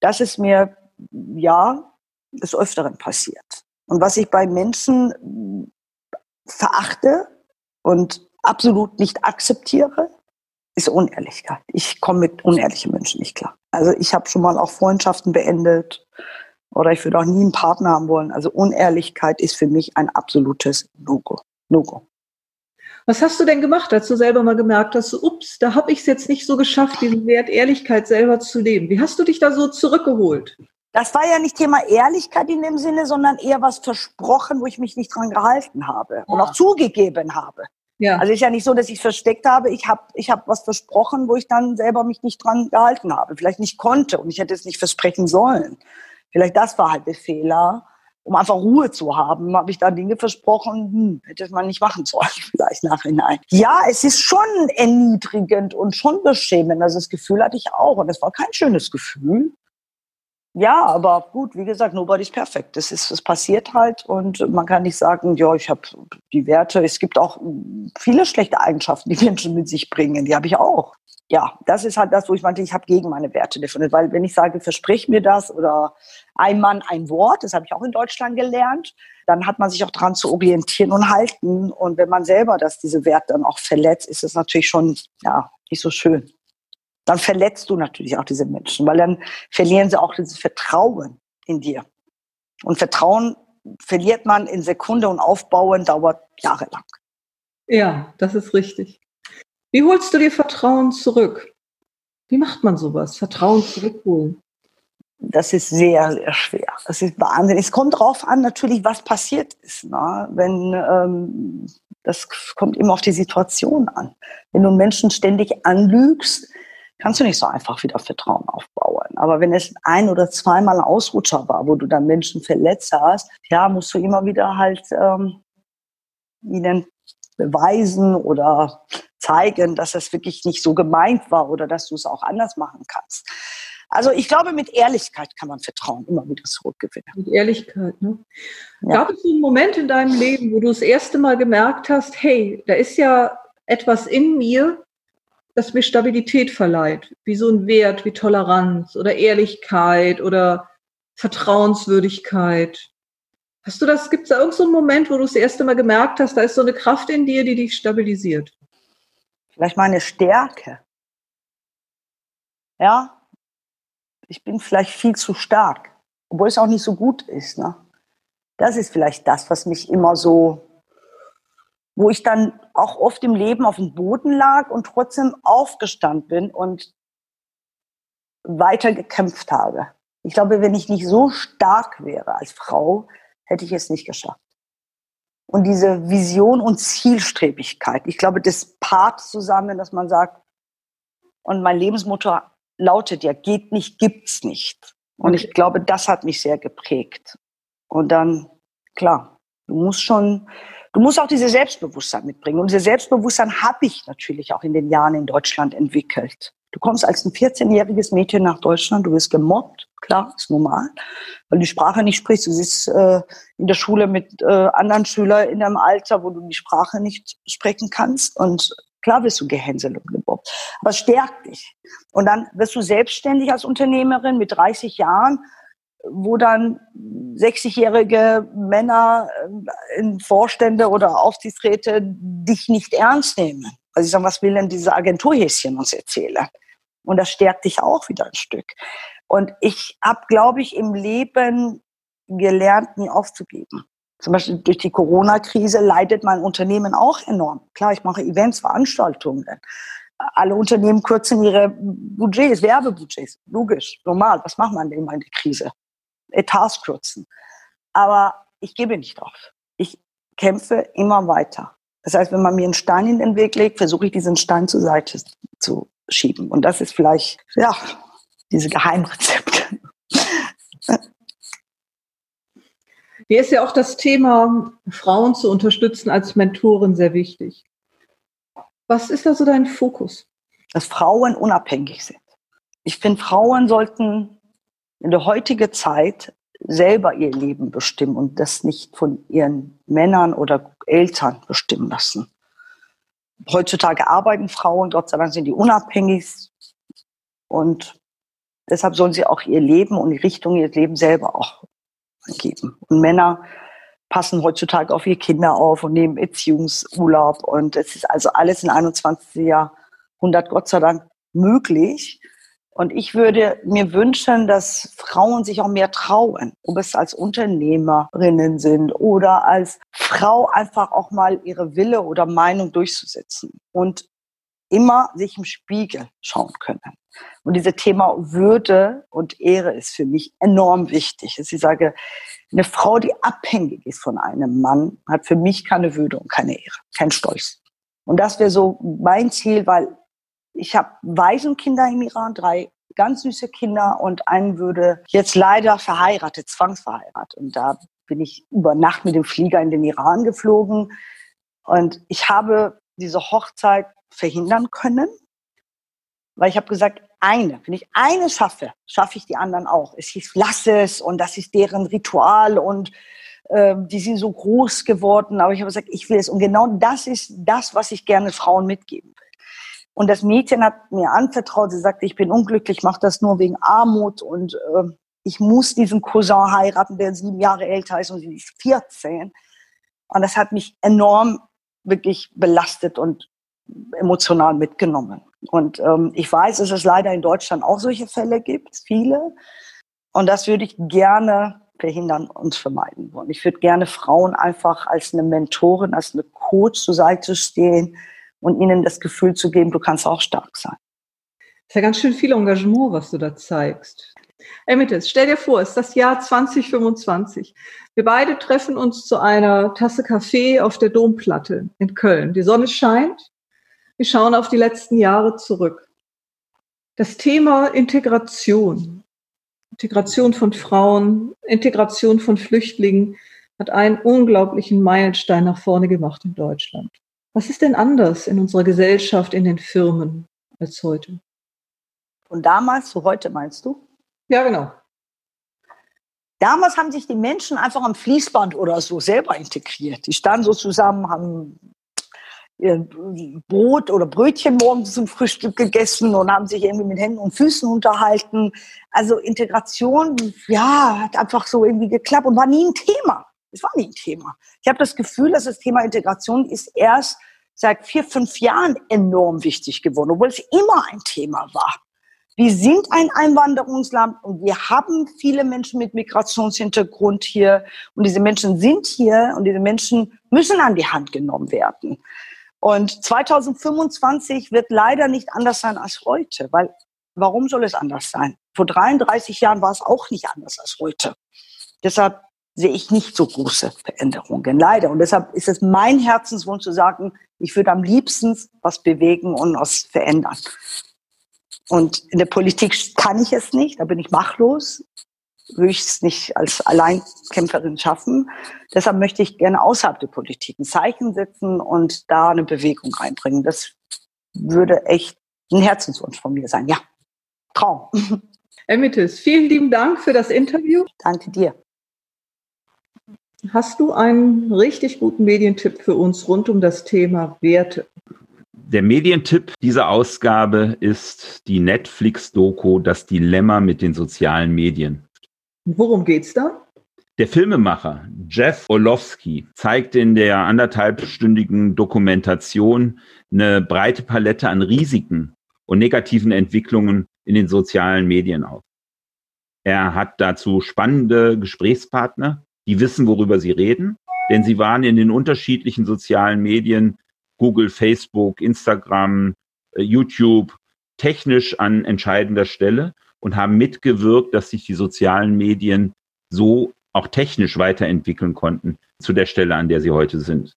[SPEAKER 3] Das ist mir, ja, des Öfteren passiert. Und was ich bei Menschen verachte und absolut nicht akzeptiere, ist Unehrlichkeit. Ich komme mit unehrlichen Menschen nicht klar. Also ich habe schon mal auch Freundschaften beendet oder ich würde auch nie einen Partner haben wollen. Also Unehrlichkeit ist für mich ein absolutes No-Go. No-Go.
[SPEAKER 2] Was hast du denn gemacht, als du selber mal gemerkt hast, so, ups, da habe ich es jetzt nicht so geschafft, diesen Wert Ehrlichkeit selber zu leben? Wie hast du dich da so zurückgeholt?
[SPEAKER 3] Das war ja nicht Thema Ehrlichkeit in dem Sinne, sondern eher was versprochen, wo ich mich nicht dran gehalten habe ja. und auch zugegeben habe. Ja. Also ist ja nicht so, dass ich versteckt habe. Ich habe ich hab was versprochen, wo ich dann selber mich nicht dran gehalten habe. Vielleicht nicht konnte und ich hätte es nicht versprechen sollen. Vielleicht das war halt der Fehler um einfach Ruhe zu haben, habe ich da Dinge versprochen, hm, hätte man nicht machen sollen, vielleicht nachhinein. Ja, es ist schon erniedrigend und schon beschämend. Also das Gefühl hatte ich auch und es war kein schönes Gefühl. Ja, aber gut, wie gesagt, nobody's perfect. Das ist, es passiert halt und man kann nicht sagen, ja, ich habe die Werte. Es gibt auch viele schlechte Eigenschaften, die Menschen mit sich bringen. Die habe ich auch ja, das ist halt das, wo ich meinte, ich habe gegen meine Werte definiert. Weil wenn ich sage, versprich mir das oder ein Mann, ein Wort, das habe ich auch in Deutschland gelernt, dann hat man sich auch daran zu orientieren und halten. Und wenn man selber das, diese Werte dann auch verletzt, ist es natürlich schon ja, nicht so schön. Dann verletzt du natürlich auch diese Menschen, weil dann verlieren sie auch dieses Vertrauen in dir. Und Vertrauen verliert man in Sekunde und Aufbauen dauert jahrelang.
[SPEAKER 2] Ja, das ist richtig. Wie holst du dir Vertrauen zurück? Wie macht man sowas? Vertrauen zurückholen?
[SPEAKER 3] Das ist sehr, sehr schwer. Das ist Wahnsinn. Es kommt darauf an, natürlich, was passiert ist. Ne? Wenn, ähm, das kommt immer auf die Situation an. Wenn du Menschen ständig anlügst, kannst du nicht so einfach wieder Vertrauen aufbauen. Aber wenn es ein oder zweimal Ausrutscher war, wo du dann Menschen verletzt hast, ja, musst du immer wieder halt ähm, ihnen beweisen oder zeigen, dass es wirklich nicht so gemeint war oder dass du es auch anders machen kannst. Also ich glaube, mit Ehrlichkeit kann man Vertrauen immer wieder zurückgewinnen.
[SPEAKER 2] Mit Ehrlichkeit, ne? Ja. Gab es einen Moment in deinem Leben, wo du das erste Mal gemerkt hast, hey, da ist ja etwas in mir, das mir Stabilität verleiht, wie so ein Wert, wie Toleranz oder Ehrlichkeit oder Vertrauenswürdigkeit. Hast du das, gibt es da irgendeinen so Moment, wo du das erste Mal gemerkt hast, da ist so eine Kraft in dir, die dich stabilisiert?
[SPEAKER 3] Vielleicht meine Stärke. Ja, ich bin vielleicht viel zu stark, obwohl es auch nicht so gut ist. Ne? Das ist vielleicht das, was mich immer so, wo ich dann auch oft im Leben auf dem Boden lag und trotzdem aufgestanden bin und weiter gekämpft habe. Ich glaube, wenn ich nicht so stark wäre als Frau, hätte ich es nicht geschafft. Und diese Vision und Zielstrebigkeit, ich glaube, das paart zusammen, dass man sagt, und mein Lebensmotto lautet ja, geht nicht, gibt's nicht. Und ich glaube, das hat mich sehr geprägt. Und dann, klar, du musst schon, du musst auch diese Selbstbewusstsein mitbringen. Und dieses Selbstbewusstsein habe ich natürlich auch in den Jahren in Deutschland entwickelt. Du kommst als ein 14-jähriges Mädchen nach Deutschland, du wirst gemobbt, klar, ist normal, weil du die Sprache nicht sprichst. Du sitzt äh, in der Schule mit äh, anderen Schülern in deinem Alter, wo du die Sprache nicht sprechen kannst und klar wirst du gehänselt und gemobbt. Aber es stärkt dich. Und dann wirst du selbstständig als Unternehmerin mit 30 Jahren, wo dann 60-jährige Männer äh, in Vorstände oder Aufsichtsräte dich nicht ernst nehmen. Also ich sage, was will denn diese Agenturhäschen uns erzählen? Und das stärkt dich auch wieder ein Stück. Und ich habe, glaube ich, im Leben gelernt, nie aufzugeben. Zum Beispiel durch die Corona-Krise leidet mein Unternehmen auch enorm. Klar, ich mache Events, Veranstaltungen. Alle Unternehmen kürzen ihre Budgets, Werbebudgets. Logisch, normal. Was macht man denn in der Krise? Etats kürzen. Aber ich gebe nicht auf. Ich kämpfe immer weiter. Das heißt, wenn man mir einen Stein in den Weg legt, versuche ich diesen Stein zur Seite zu schieben. Und das ist vielleicht, ja, diese Geheimrezepte.
[SPEAKER 2] Mir ist ja auch das Thema, Frauen zu unterstützen als Mentorin sehr wichtig. Was ist da so dein Fokus?
[SPEAKER 3] Dass Frauen unabhängig sind. Ich finde, Frauen sollten in der heutigen Zeit selber ihr Leben bestimmen und das nicht von ihren Männern oder Eltern bestimmen lassen. Heutzutage arbeiten Frauen, Gott sei Dank sind die unabhängig und deshalb sollen sie auch ihr Leben und die Richtung ihres Lebens selber auch geben. Und Männer passen heutzutage auf ihre Kinder auf und nehmen Erziehungsurlaub und es ist also alles in 21. Jahrhundert Gott sei Dank möglich. Und ich würde mir wünschen, dass Frauen sich auch mehr trauen, ob es als Unternehmerinnen sind oder als Frau einfach auch mal ihre Wille oder Meinung durchzusetzen und immer sich im Spiegel schauen können. Und dieses Thema Würde und Ehre ist für mich enorm wichtig. Ich sage, eine Frau, die abhängig ist von einem Mann, hat für mich keine Würde und keine Ehre, kein Stolz. Und das wäre so mein Ziel, weil ich habe Waisenkinder im Iran, drei ganz süße Kinder und einen würde jetzt leider verheiratet, zwangsverheiratet. Und da bin ich über Nacht mit dem Flieger in den Iran geflogen. Und ich habe diese Hochzeit verhindern können, weil ich habe gesagt, eine, wenn ich eine schaffe, schaffe ich die anderen auch. Es hieß, lass es und das ist deren Ritual und äh, die sind so groß geworden. Aber ich habe gesagt, ich will es. Und genau das ist das, was ich gerne Frauen mitgeben will. Und das Mädchen hat mir anvertraut, sie sagte, ich bin unglücklich, mache das nur wegen Armut und äh, ich muss diesen Cousin heiraten, der sieben Jahre älter ist und sie ist 14. Und das hat mich enorm wirklich belastet und emotional mitgenommen. Und ähm, ich weiß, dass es leider in Deutschland auch solche Fälle gibt, viele. Und das würde ich gerne verhindern und vermeiden wollen. Ich würde gerne Frauen einfach als eine Mentorin, als eine Coach zur Seite stehen, und ihnen das Gefühl zu geben, du kannst auch stark sein.
[SPEAKER 2] Das ist ja ganz schön viel Engagement, was du da zeigst. Emittes, stell dir vor, es ist das Jahr 2025. Wir beide treffen uns zu einer Tasse Kaffee auf der Domplatte in Köln. Die Sonne scheint. Wir schauen auf die letzten Jahre zurück. Das Thema Integration, Integration von Frauen, Integration von Flüchtlingen hat einen unglaublichen Meilenstein nach vorne gemacht in Deutschland. Was ist denn anders in unserer Gesellschaft, in den Firmen als heute?
[SPEAKER 3] Von damals zu heute meinst du?
[SPEAKER 2] Ja, genau.
[SPEAKER 3] Damals haben sich die Menschen einfach am Fließband oder so selber integriert. Die standen so zusammen, haben Brot oder Brötchen morgens zum Frühstück gegessen und haben sich irgendwie mit Händen und Füßen unterhalten. Also Integration, ja, hat einfach so irgendwie geklappt und war nie ein Thema. Es war nie ein Thema. Ich habe das Gefühl, dass das Thema Integration ist erst seit vier, fünf Jahren enorm wichtig geworden, obwohl es immer ein Thema war. Wir sind ein Einwanderungsland und wir haben viele Menschen mit Migrationshintergrund hier und diese Menschen sind hier und diese Menschen müssen an die Hand genommen werden. Und 2025 wird leider nicht anders sein als heute, weil warum soll es anders sein? Vor 33 Jahren war es auch nicht anders als heute. Deshalb sehe ich nicht so große Veränderungen, leider. Und deshalb ist es mein Herzenswunsch zu sagen, ich würde am liebsten was bewegen und was verändern. Und in der Politik kann ich es nicht, da bin ich machtlos, würde ich es nicht als Alleinkämpferin schaffen. Deshalb möchte ich gerne außerhalb der Politik ein Zeichen setzen und da eine Bewegung reinbringen. Das würde echt ein Herzenswunsch von mir sein. Ja, Traum.
[SPEAKER 2] Emitis, vielen lieben Dank für das Interview.
[SPEAKER 3] Danke dir.
[SPEAKER 2] Hast du einen richtig guten Medientipp für uns rund um das Thema Werte?
[SPEAKER 1] Der Medientipp dieser Ausgabe ist die Netflix-Doku Das Dilemma mit den sozialen Medien.
[SPEAKER 2] Worum geht's da?
[SPEAKER 1] Der Filmemacher Jeff Orlowski zeigt in der anderthalbstündigen Dokumentation eine breite Palette an Risiken und negativen Entwicklungen in den sozialen Medien auf. Er hat dazu spannende Gesprächspartner die wissen, worüber sie reden, denn sie waren in den unterschiedlichen sozialen Medien, Google, Facebook, Instagram, äh, YouTube, technisch an entscheidender Stelle und haben mitgewirkt, dass sich die sozialen Medien so auch technisch weiterentwickeln konnten zu der Stelle, an der sie heute sind.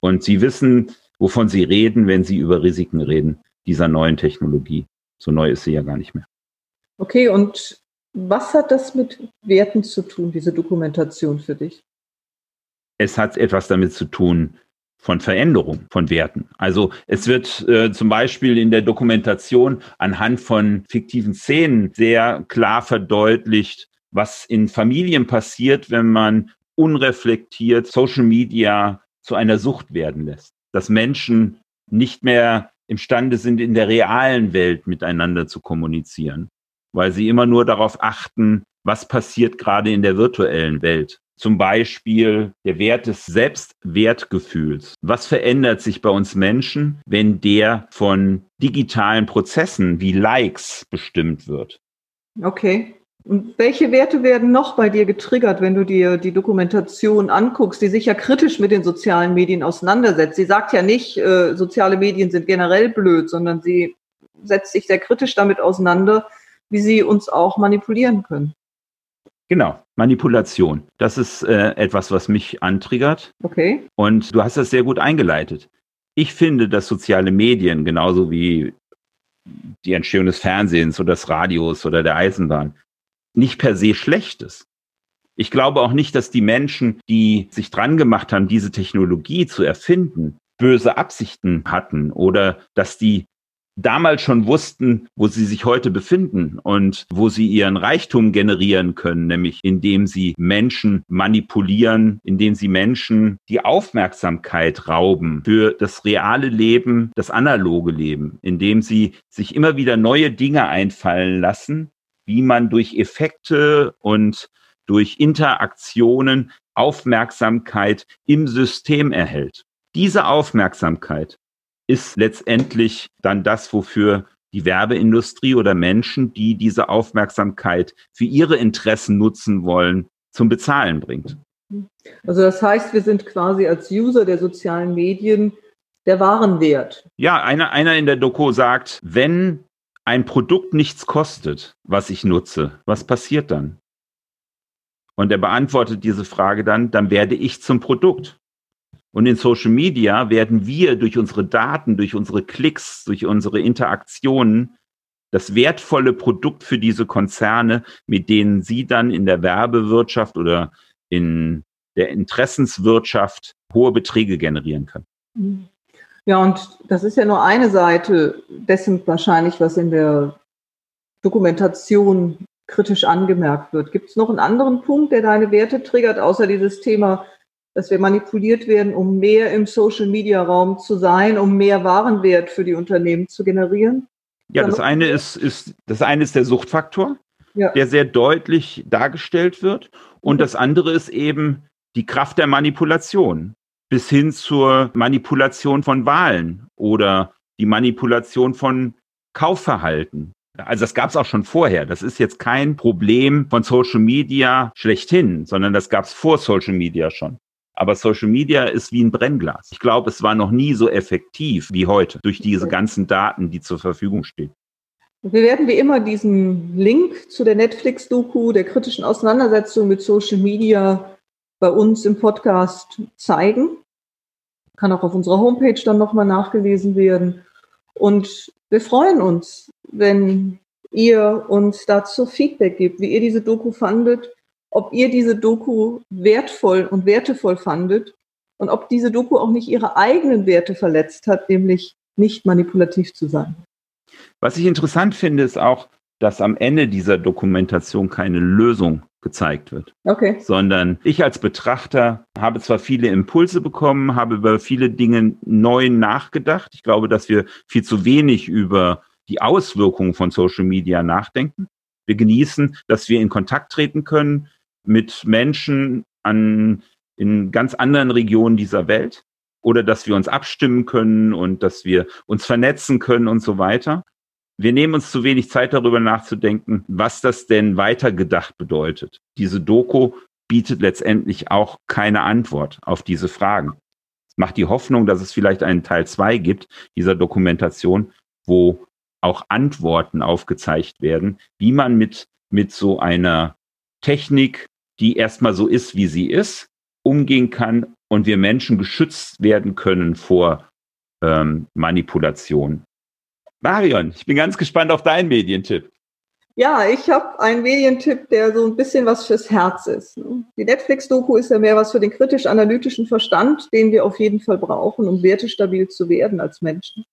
[SPEAKER 1] Und sie wissen, wovon sie reden, wenn sie über Risiken reden dieser neuen Technologie. So neu ist sie ja gar nicht mehr.
[SPEAKER 2] Okay, und was hat das mit Werten zu tun, diese Dokumentation für dich?
[SPEAKER 1] Es hat etwas damit zu tun von Veränderung von Werten. Also es wird äh, zum Beispiel in der Dokumentation anhand von fiktiven Szenen sehr klar verdeutlicht, was in Familien passiert, wenn man unreflektiert Social Media zu einer Sucht werden lässt. Dass Menschen nicht mehr imstande sind, in der realen Welt miteinander zu kommunizieren weil sie immer nur darauf achten, was passiert gerade in der virtuellen Welt. Zum Beispiel der Wert des Selbstwertgefühls. Was verändert sich bei uns Menschen, wenn der von digitalen Prozessen wie Likes bestimmt wird?
[SPEAKER 2] Okay. Und welche Werte werden noch bei dir getriggert, wenn du dir die Dokumentation anguckst, die sich ja kritisch mit den sozialen Medien auseinandersetzt? Sie sagt ja nicht, äh, soziale Medien sind generell blöd, sondern sie setzt sich sehr kritisch damit auseinander, wie sie uns auch manipulieren können.
[SPEAKER 1] Genau, Manipulation. Das ist äh, etwas, was mich antriggert.
[SPEAKER 2] Okay.
[SPEAKER 1] Und du hast das sehr gut eingeleitet. Ich finde, dass soziale Medien, genauso wie die Entstehung des Fernsehens oder des Radios oder der Eisenbahn, nicht per se schlecht ist. Ich glaube auch nicht, dass die Menschen, die sich dran gemacht haben, diese Technologie zu erfinden, böse Absichten hatten oder dass die damals schon wussten, wo sie sich heute befinden und wo sie ihren Reichtum generieren können, nämlich indem sie Menschen manipulieren, indem sie Menschen die Aufmerksamkeit rauben für das reale Leben, das analoge Leben, indem sie sich immer wieder neue Dinge einfallen lassen, wie man durch Effekte und durch Interaktionen Aufmerksamkeit im System erhält. Diese Aufmerksamkeit ist letztendlich dann das, wofür die Werbeindustrie oder Menschen, die diese Aufmerksamkeit für ihre Interessen nutzen wollen, zum Bezahlen bringt.
[SPEAKER 2] Also das heißt, wir sind quasi als User der sozialen Medien der Warenwert.
[SPEAKER 1] Ja, einer, einer in der Doku sagt, wenn ein Produkt nichts kostet, was ich nutze, was passiert dann? Und er beantwortet diese Frage dann, dann werde ich zum Produkt. Und in Social Media werden wir durch unsere Daten, durch unsere Klicks, durch unsere Interaktionen das wertvolle Produkt für diese Konzerne, mit denen sie dann in der Werbewirtschaft oder in der Interessenswirtschaft hohe Beträge generieren können.
[SPEAKER 2] Ja, und das ist ja nur eine Seite dessen wahrscheinlich, was in der Dokumentation kritisch angemerkt wird. Gibt es noch einen anderen Punkt, der deine Werte triggert, außer dieses Thema dass wir manipuliert werden, um mehr im Social-Media-Raum zu sein, um mehr Warenwert für die Unternehmen zu generieren?
[SPEAKER 1] Ja, das eine ist, ist, das eine ist der Suchtfaktor, ja. der sehr deutlich dargestellt wird. Und das andere ist eben die Kraft der Manipulation. bis hin zur Manipulation von Wahlen oder die Manipulation von Kaufverhalten. Also das gab es auch schon vorher. Das ist jetzt kein Problem von Social Media schlechthin, sondern das gab es vor Social Media schon. Aber Social Media ist wie ein Brennglas. Ich glaube, es war noch nie so effektiv wie heute durch diese ganzen Daten, die zur Verfügung stehen.
[SPEAKER 2] Wir werden wie immer diesen Link zu der Netflix-Doku, der kritischen Auseinandersetzung mit Social Media bei uns im Podcast zeigen. Kann auch auf unserer Homepage dann nochmal nachgelesen werden. Und wir freuen uns, wenn ihr uns dazu Feedback gebt, wie ihr diese Doku fandet ob ihr diese Doku wertvoll und wertevoll fandet und ob diese Doku auch nicht ihre eigenen Werte verletzt hat, nämlich nicht manipulativ zu sein.
[SPEAKER 1] Was ich interessant finde, ist auch, dass am Ende dieser Dokumentation keine Lösung gezeigt wird.
[SPEAKER 2] Okay.
[SPEAKER 1] Sondern ich als Betrachter habe zwar viele Impulse bekommen, habe über viele Dinge neu nachgedacht. Ich glaube, dass wir viel zu wenig über die Auswirkungen von Social Media nachdenken. Wir genießen, dass wir in Kontakt treten können, mit Menschen an, in ganz anderen Regionen dieser Welt oder dass wir uns abstimmen können und dass wir uns vernetzen können und so weiter. Wir nehmen uns zu wenig Zeit darüber nachzudenken, was das denn weitergedacht bedeutet. Diese Doku bietet letztendlich auch keine Antwort auf diese Fragen. Es macht die Hoffnung, dass es vielleicht einen Teil zwei gibt dieser Dokumentation, wo auch Antworten aufgezeigt werden, wie man mit, mit so einer Technik die erstmal so ist, wie sie ist, umgehen kann und wir Menschen geschützt werden können vor ähm, Manipulation. Marion, ich bin ganz gespannt auf deinen Medientipp.
[SPEAKER 2] Ja, ich habe einen Medientipp, der so ein bisschen was fürs Herz ist. Ne? Die Netflix-Doku ist ja mehr was für den kritisch-analytischen Verstand, den wir auf jeden Fall brauchen, um wertestabil zu werden als Menschen.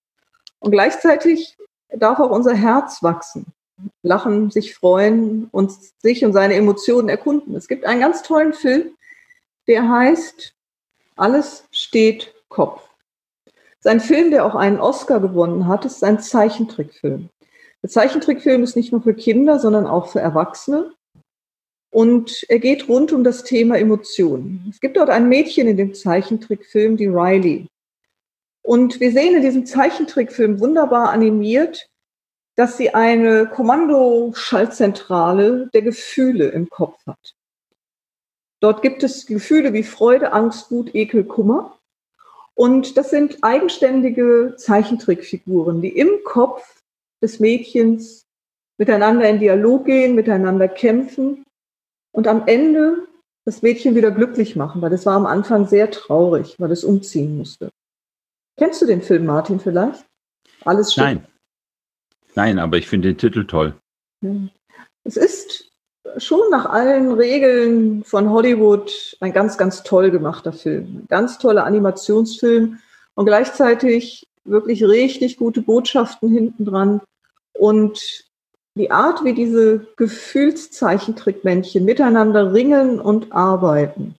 [SPEAKER 2] Und gleichzeitig darf auch unser Herz wachsen lachen, sich freuen und sich und seine Emotionen erkunden. Es gibt einen ganz tollen Film, der heißt Alles steht Kopf. Sein Film, der auch einen Oscar gewonnen hat, ist ein Zeichentrickfilm. Der Zeichentrickfilm ist nicht nur für Kinder, sondern auch für Erwachsene. Und er geht rund um das Thema Emotionen. Es gibt dort ein Mädchen in dem Zeichentrickfilm, die Riley. Und wir sehen in diesem Zeichentrickfilm wunderbar animiert, dass sie eine Kommandoschaltzentrale der Gefühle im Kopf hat. Dort gibt es Gefühle wie Freude, Angst, Wut, Ekel, Kummer. Und das sind eigenständige Zeichentrickfiguren, die im Kopf des Mädchens miteinander in Dialog gehen, miteinander kämpfen und am Ende das Mädchen wieder glücklich machen, weil das war am Anfang sehr traurig, weil es umziehen musste. Kennst du den Film, Martin, vielleicht?
[SPEAKER 1] Alles schön. Nein. Nein, aber ich finde den Titel toll.
[SPEAKER 2] Es ist schon nach allen Regeln von Hollywood ein ganz, ganz toll gemachter Film. Ein ganz toller Animationsfilm und gleichzeitig wirklich richtig gute Botschaften hinten dran. Und die Art, wie diese Gefühlszeichentrickmännchen miteinander ringen und arbeiten,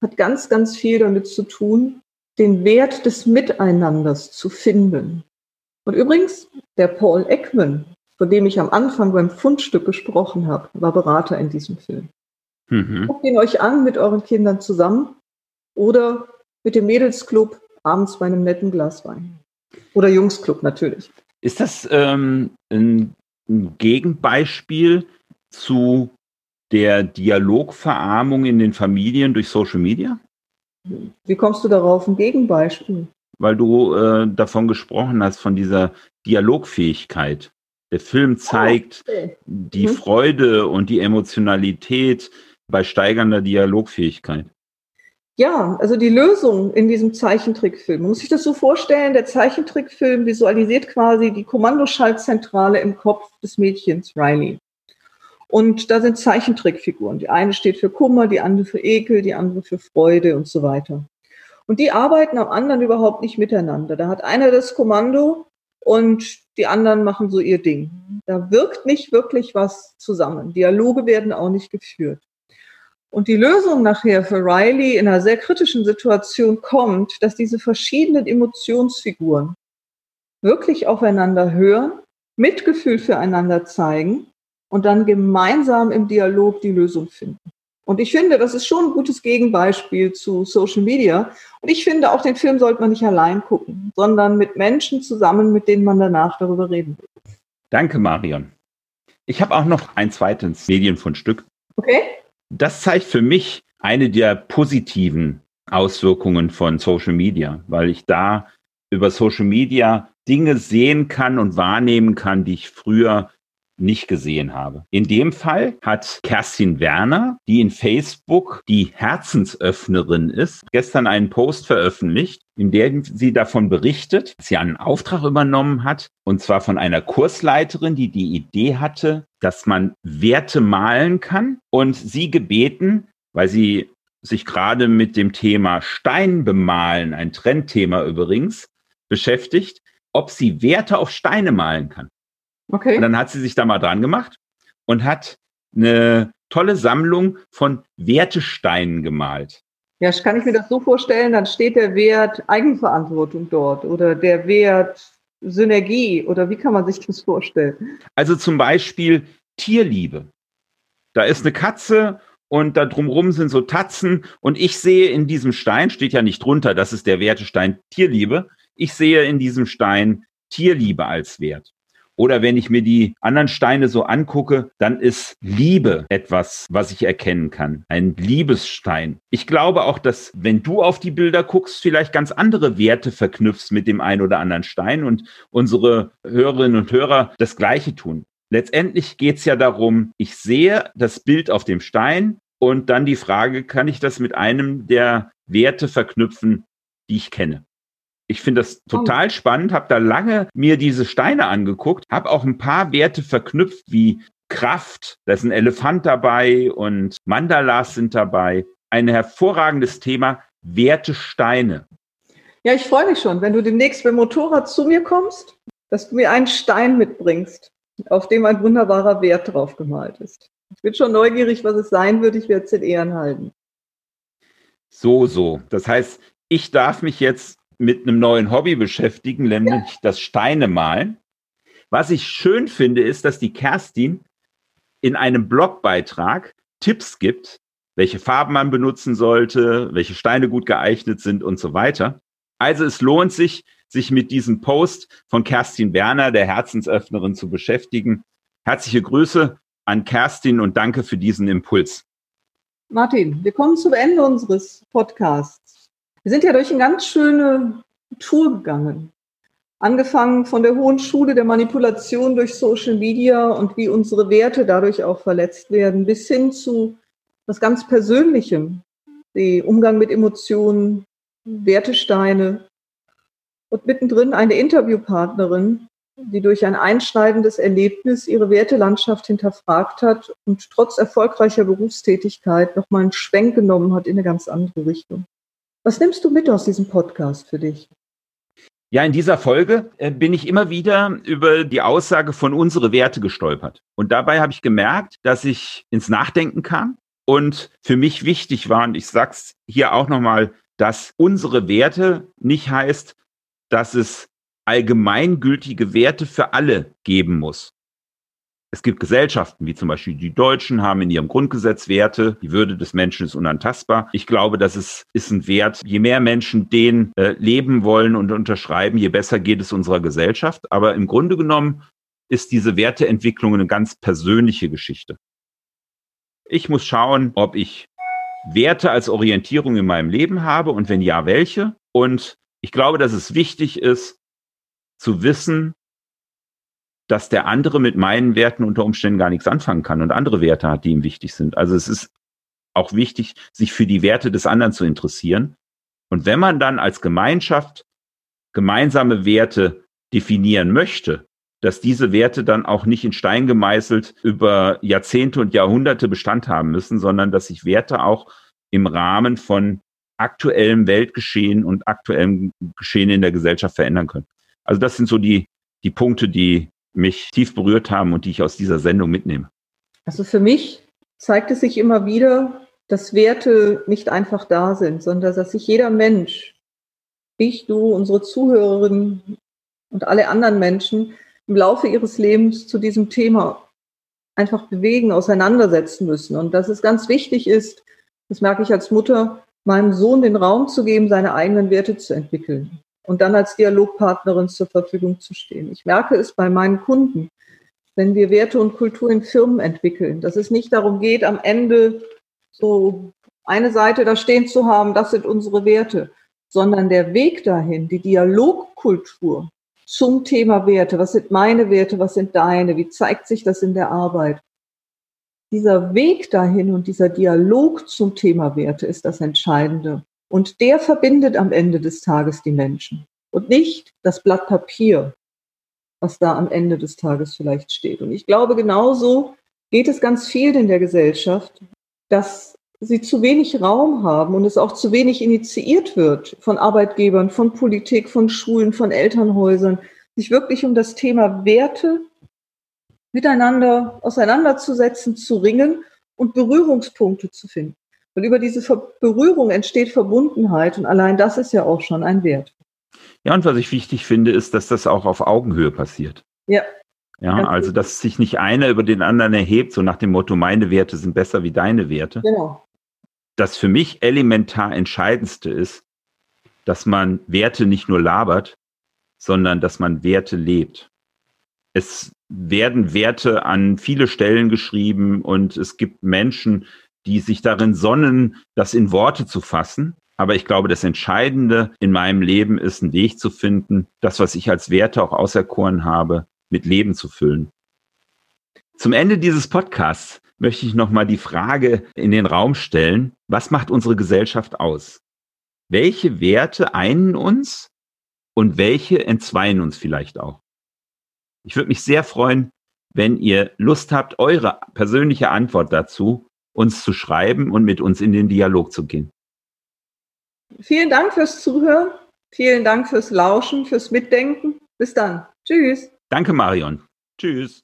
[SPEAKER 2] hat ganz, ganz viel damit zu tun, den Wert des Miteinanders zu finden. Und übrigens, der Paul Ekman, von dem ich am Anfang beim Fundstück gesprochen habe, war Berater in diesem Film. Mhm. Guckt ihn euch an mit euren Kindern zusammen oder mit dem Mädelsclub abends bei einem netten Glas Wein. Oder Jungsclub natürlich.
[SPEAKER 1] Ist das ähm, ein, ein Gegenbeispiel zu der Dialogverarmung in den Familien durch Social Media?
[SPEAKER 2] Wie kommst du darauf? Ein Gegenbeispiel
[SPEAKER 1] weil du äh, davon gesprochen hast, von dieser Dialogfähigkeit. Der Film zeigt oh, okay. die mhm. Freude und die Emotionalität bei steigernder Dialogfähigkeit.
[SPEAKER 2] Ja, also die Lösung in diesem Zeichentrickfilm. Man muss sich das so vorstellen, der Zeichentrickfilm visualisiert quasi die Kommandoschaltzentrale im Kopf des Mädchens Riley. Und da sind Zeichentrickfiguren. Die eine steht für Kummer, die andere für Ekel, die andere für Freude und so weiter. Und die arbeiten am anderen überhaupt nicht miteinander. Da hat einer das Kommando und die anderen machen so ihr Ding. Da wirkt nicht wirklich was zusammen. Dialoge werden auch nicht geführt. Und die Lösung nachher für Riley in einer sehr kritischen Situation kommt, dass diese verschiedenen Emotionsfiguren wirklich aufeinander hören, Mitgefühl füreinander zeigen und dann gemeinsam im Dialog die Lösung finden. Und ich finde, das ist schon ein gutes Gegenbeispiel zu Social Media. Und ich finde, auch den Film sollte man nicht allein gucken, sondern mit Menschen zusammen, mit denen man danach darüber reden will.
[SPEAKER 1] Danke, Marion. Ich habe auch noch ein zweites Medienfundstück.
[SPEAKER 2] Okay.
[SPEAKER 1] Das zeigt für mich eine der positiven Auswirkungen von Social Media, weil ich da über Social Media Dinge sehen kann und wahrnehmen kann, die ich früher nicht gesehen habe. In dem Fall hat Kerstin Werner, die in Facebook die Herzensöffnerin ist, gestern einen Post veröffentlicht, in dem sie davon berichtet, dass sie einen Auftrag übernommen hat, und zwar von einer Kursleiterin, die die Idee hatte, dass man Werte malen kann und sie gebeten, weil sie sich gerade mit dem Thema Stein bemalen, ein Trendthema übrigens, beschäftigt, ob sie Werte auf Steine malen kann. Okay. Und dann hat sie sich da mal dran gemacht und hat eine tolle Sammlung von Wertesteinen gemalt.
[SPEAKER 2] Ja, kann ich mir das so vorstellen, dann steht der Wert Eigenverantwortung dort oder der Wert Synergie oder wie kann man sich das vorstellen?
[SPEAKER 1] Also zum Beispiel Tierliebe. Da ist eine Katze und da drumrum sind so Tatzen und ich sehe in diesem Stein, steht ja nicht drunter, das ist der Wertestein Tierliebe, ich sehe in diesem Stein Tierliebe als Wert. Oder wenn ich mir die anderen Steine so angucke, dann ist Liebe etwas, was ich erkennen kann. Ein Liebesstein. Ich glaube auch, dass wenn du auf die Bilder guckst, vielleicht ganz andere Werte verknüpfst mit dem einen oder anderen Stein und unsere Hörerinnen und Hörer das Gleiche tun. Letztendlich geht es ja darum, ich sehe das Bild auf dem Stein und dann die Frage, kann ich das mit einem der Werte verknüpfen, die ich kenne? Ich finde das total spannend, habe da lange mir diese Steine angeguckt, habe auch ein paar Werte verknüpft wie Kraft, da ist ein Elefant dabei und Mandalas sind dabei. Ein hervorragendes Thema, Werte Steine.
[SPEAKER 2] Ja, ich freue mich schon, wenn du demnächst beim Motorrad zu mir kommst, dass du mir einen Stein mitbringst, auf dem ein wunderbarer Wert drauf gemalt ist. Ich bin schon neugierig, was es sein wird. Ich werde es in Ehren halten.
[SPEAKER 1] So, so. Das heißt, ich darf mich jetzt mit einem neuen Hobby beschäftigen, nämlich das Steine malen. Was ich schön finde, ist, dass die Kerstin in einem Blogbeitrag Tipps gibt, welche Farben man benutzen sollte, welche Steine gut geeignet sind und so weiter. Also es lohnt sich, sich mit diesem Post von Kerstin Werner, der Herzensöffnerin, zu beschäftigen. Herzliche Grüße an Kerstin und danke für diesen Impuls.
[SPEAKER 2] Martin, wir kommen zum Ende unseres Podcasts. Wir sind ja durch eine ganz schöne Tour gegangen. Angefangen von der hohen Schule der Manipulation durch Social Media und wie unsere Werte dadurch auch verletzt werden, bis hin zu was ganz Persönlichem, die Umgang mit Emotionen, Wertesteine und mittendrin eine Interviewpartnerin, die durch ein einschneidendes Erlebnis ihre Wertelandschaft hinterfragt hat und trotz erfolgreicher Berufstätigkeit nochmal einen Schwenk genommen hat in eine ganz andere Richtung. Was nimmst du mit aus diesem Podcast für dich?
[SPEAKER 1] Ja, in dieser Folge äh, bin ich immer wieder über die Aussage von unsere Werte gestolpert. Und dabei habe ich gemerkt, dass ich ins Nachdenken kam und für mich wichtig war, und ich sag's hier auch nochmal, dass unsere Werte nicht heißt, dass es allgemeingültige Werte für alle geben muss. Es gibt Gesellschaften, wie zum Beispiel die Deutschen, haben in ihrem Grundgesetz Werte. Die Würde des Menschen ist unantastbar. Ich glaube, das ist, ist ein Wert. Je mehr Menschen den äh, leben wollen und unterschreiben, je besser geht es unserer Gesellschaft. Aber im Grunde genommen ist diese Werteentwicklung eine ganz persönliche Geschichte. Ich muss schauen, ob ich Werte als Orientierung in meinem Leben habe und wenn ja, welche. Und ich glaube, dass es wichtig ist, zu wissen, dass der andere mit meinen Werten unter Umständen gar nichts anfangen kann und andere Werte hat, die ihm wichtig sind. Also es ist auch wichtig, sich für die Werte des anderen zu interessieren. Und wenn man dann als Gemeinschaft gemeinsame Werte definieren möchte, dass diese Werte dann auch nicht in Stein gemeißelt über Jahrzehnte und Jahrhunderte Bestand haben müssen, sondern dass sich Werte auch im Rahmen von aktuellem Weltgeschehen und aktuellem Geschehen in der Gesellschaft verändern können. Also das sind so die, die Punkte, die mich tief berührt haben und die ich aus dieser Sendung mitnehme?
[SPEAKER 2] Also für mich zeigt es sich immer wieder, dass Werte nicht einfach da sind, sondern dass sich jeder Mensch, ich, du, unsere Zuhörerinnen und alle anderen Menschen im Laufe ihres Lebens zu diesem Thema einfach bewegen, auseinandersetzen müssen. Und dass es ganz wichtig ist, das merke ich als Mutter, meinem Sohn den Raum zu geben, seine eigenen Werte zu entwickeln und dann als Dialogpartnerin zur Verfügung zu stehen. Ich merke es bei meinen Kunden, wenn wir Werte und Kultur in Firmen entwickeln, dass es nicht darum geht, am Ende so eine Seite da stehen zu haben, das sind unsere Werte, sondern der Weg dahin, die Dialogkultur zum Thema Werte, was sind meine Werte, was sind deine, wie zeigt sich das in der Arbeit. Dieser Weg dahin und dieser Dialog zum Thema Werte ist das Entscheidende. Und der verbindet am Ende des Tages die Menschen und nicht das Blatt Papier, was da am Ende des Tages vielleicht steht. Und ich glaube, genauso geht es ganz viel in der Gesellschaft, dass sie zu wenig Raum haben und es auch zu wenig initiiert wird von Arbeitgebern, von Politik, von Schulen, von Elternhäusern, sich wirklich um das Thema Werte miteinander auseinanderzusetzen, zu ringen und Berührungspunkte zu finden. Und über diese Berührung entsteht Verbundenheit und allein das ist ja auch schon ein Wert.
[SPEAKER 1] Ja, und was ich wichtig finde, ist, dass das auch auf Augenhöhe passiert.
[SPEAKER 2] Ja.
[SPEAKER 1] Ja, also dass sich nicht einer über den anderen erhebt, so nach dem Motto, meine Werte sind besser wie deine Werte. Genau. Das für mich elementar entscheidendste ist, dass man Werte nicht nur labert, sondern dass man Werte lebt. Es werden Werte an viele Stellen geschrieben und es gibt Menschen, die sich darin sonnen, das in Worte zu fassen. Aber ich glaube, das Entscheidende in meinem Leben ist, einen Weg zu finden, das, was ich als Werte auch auserkoren habe, mit Leben zu füllen. Zum Ende dieses Podcasts möchte ich nochmal die Frage in den Raum stellen, was macht unsere Gesellschaft aus? Welche Werte einen uns und welche entzweien uns vielleicht auch? Ich würde mich sehr freuen, wenn ihr Lust habt, eure persönliche Antwort dazu uns zu schreiben und mit uns in den Dialog zu gehen.
[SPEAKER 2] Vielen Dank fürs Zuhören. Vielen Dank fürs Lauschen, fürs Mitdenken. Bis dann. Tschüss.
[SPEAKER 1] Danke, Marion. Tschüss.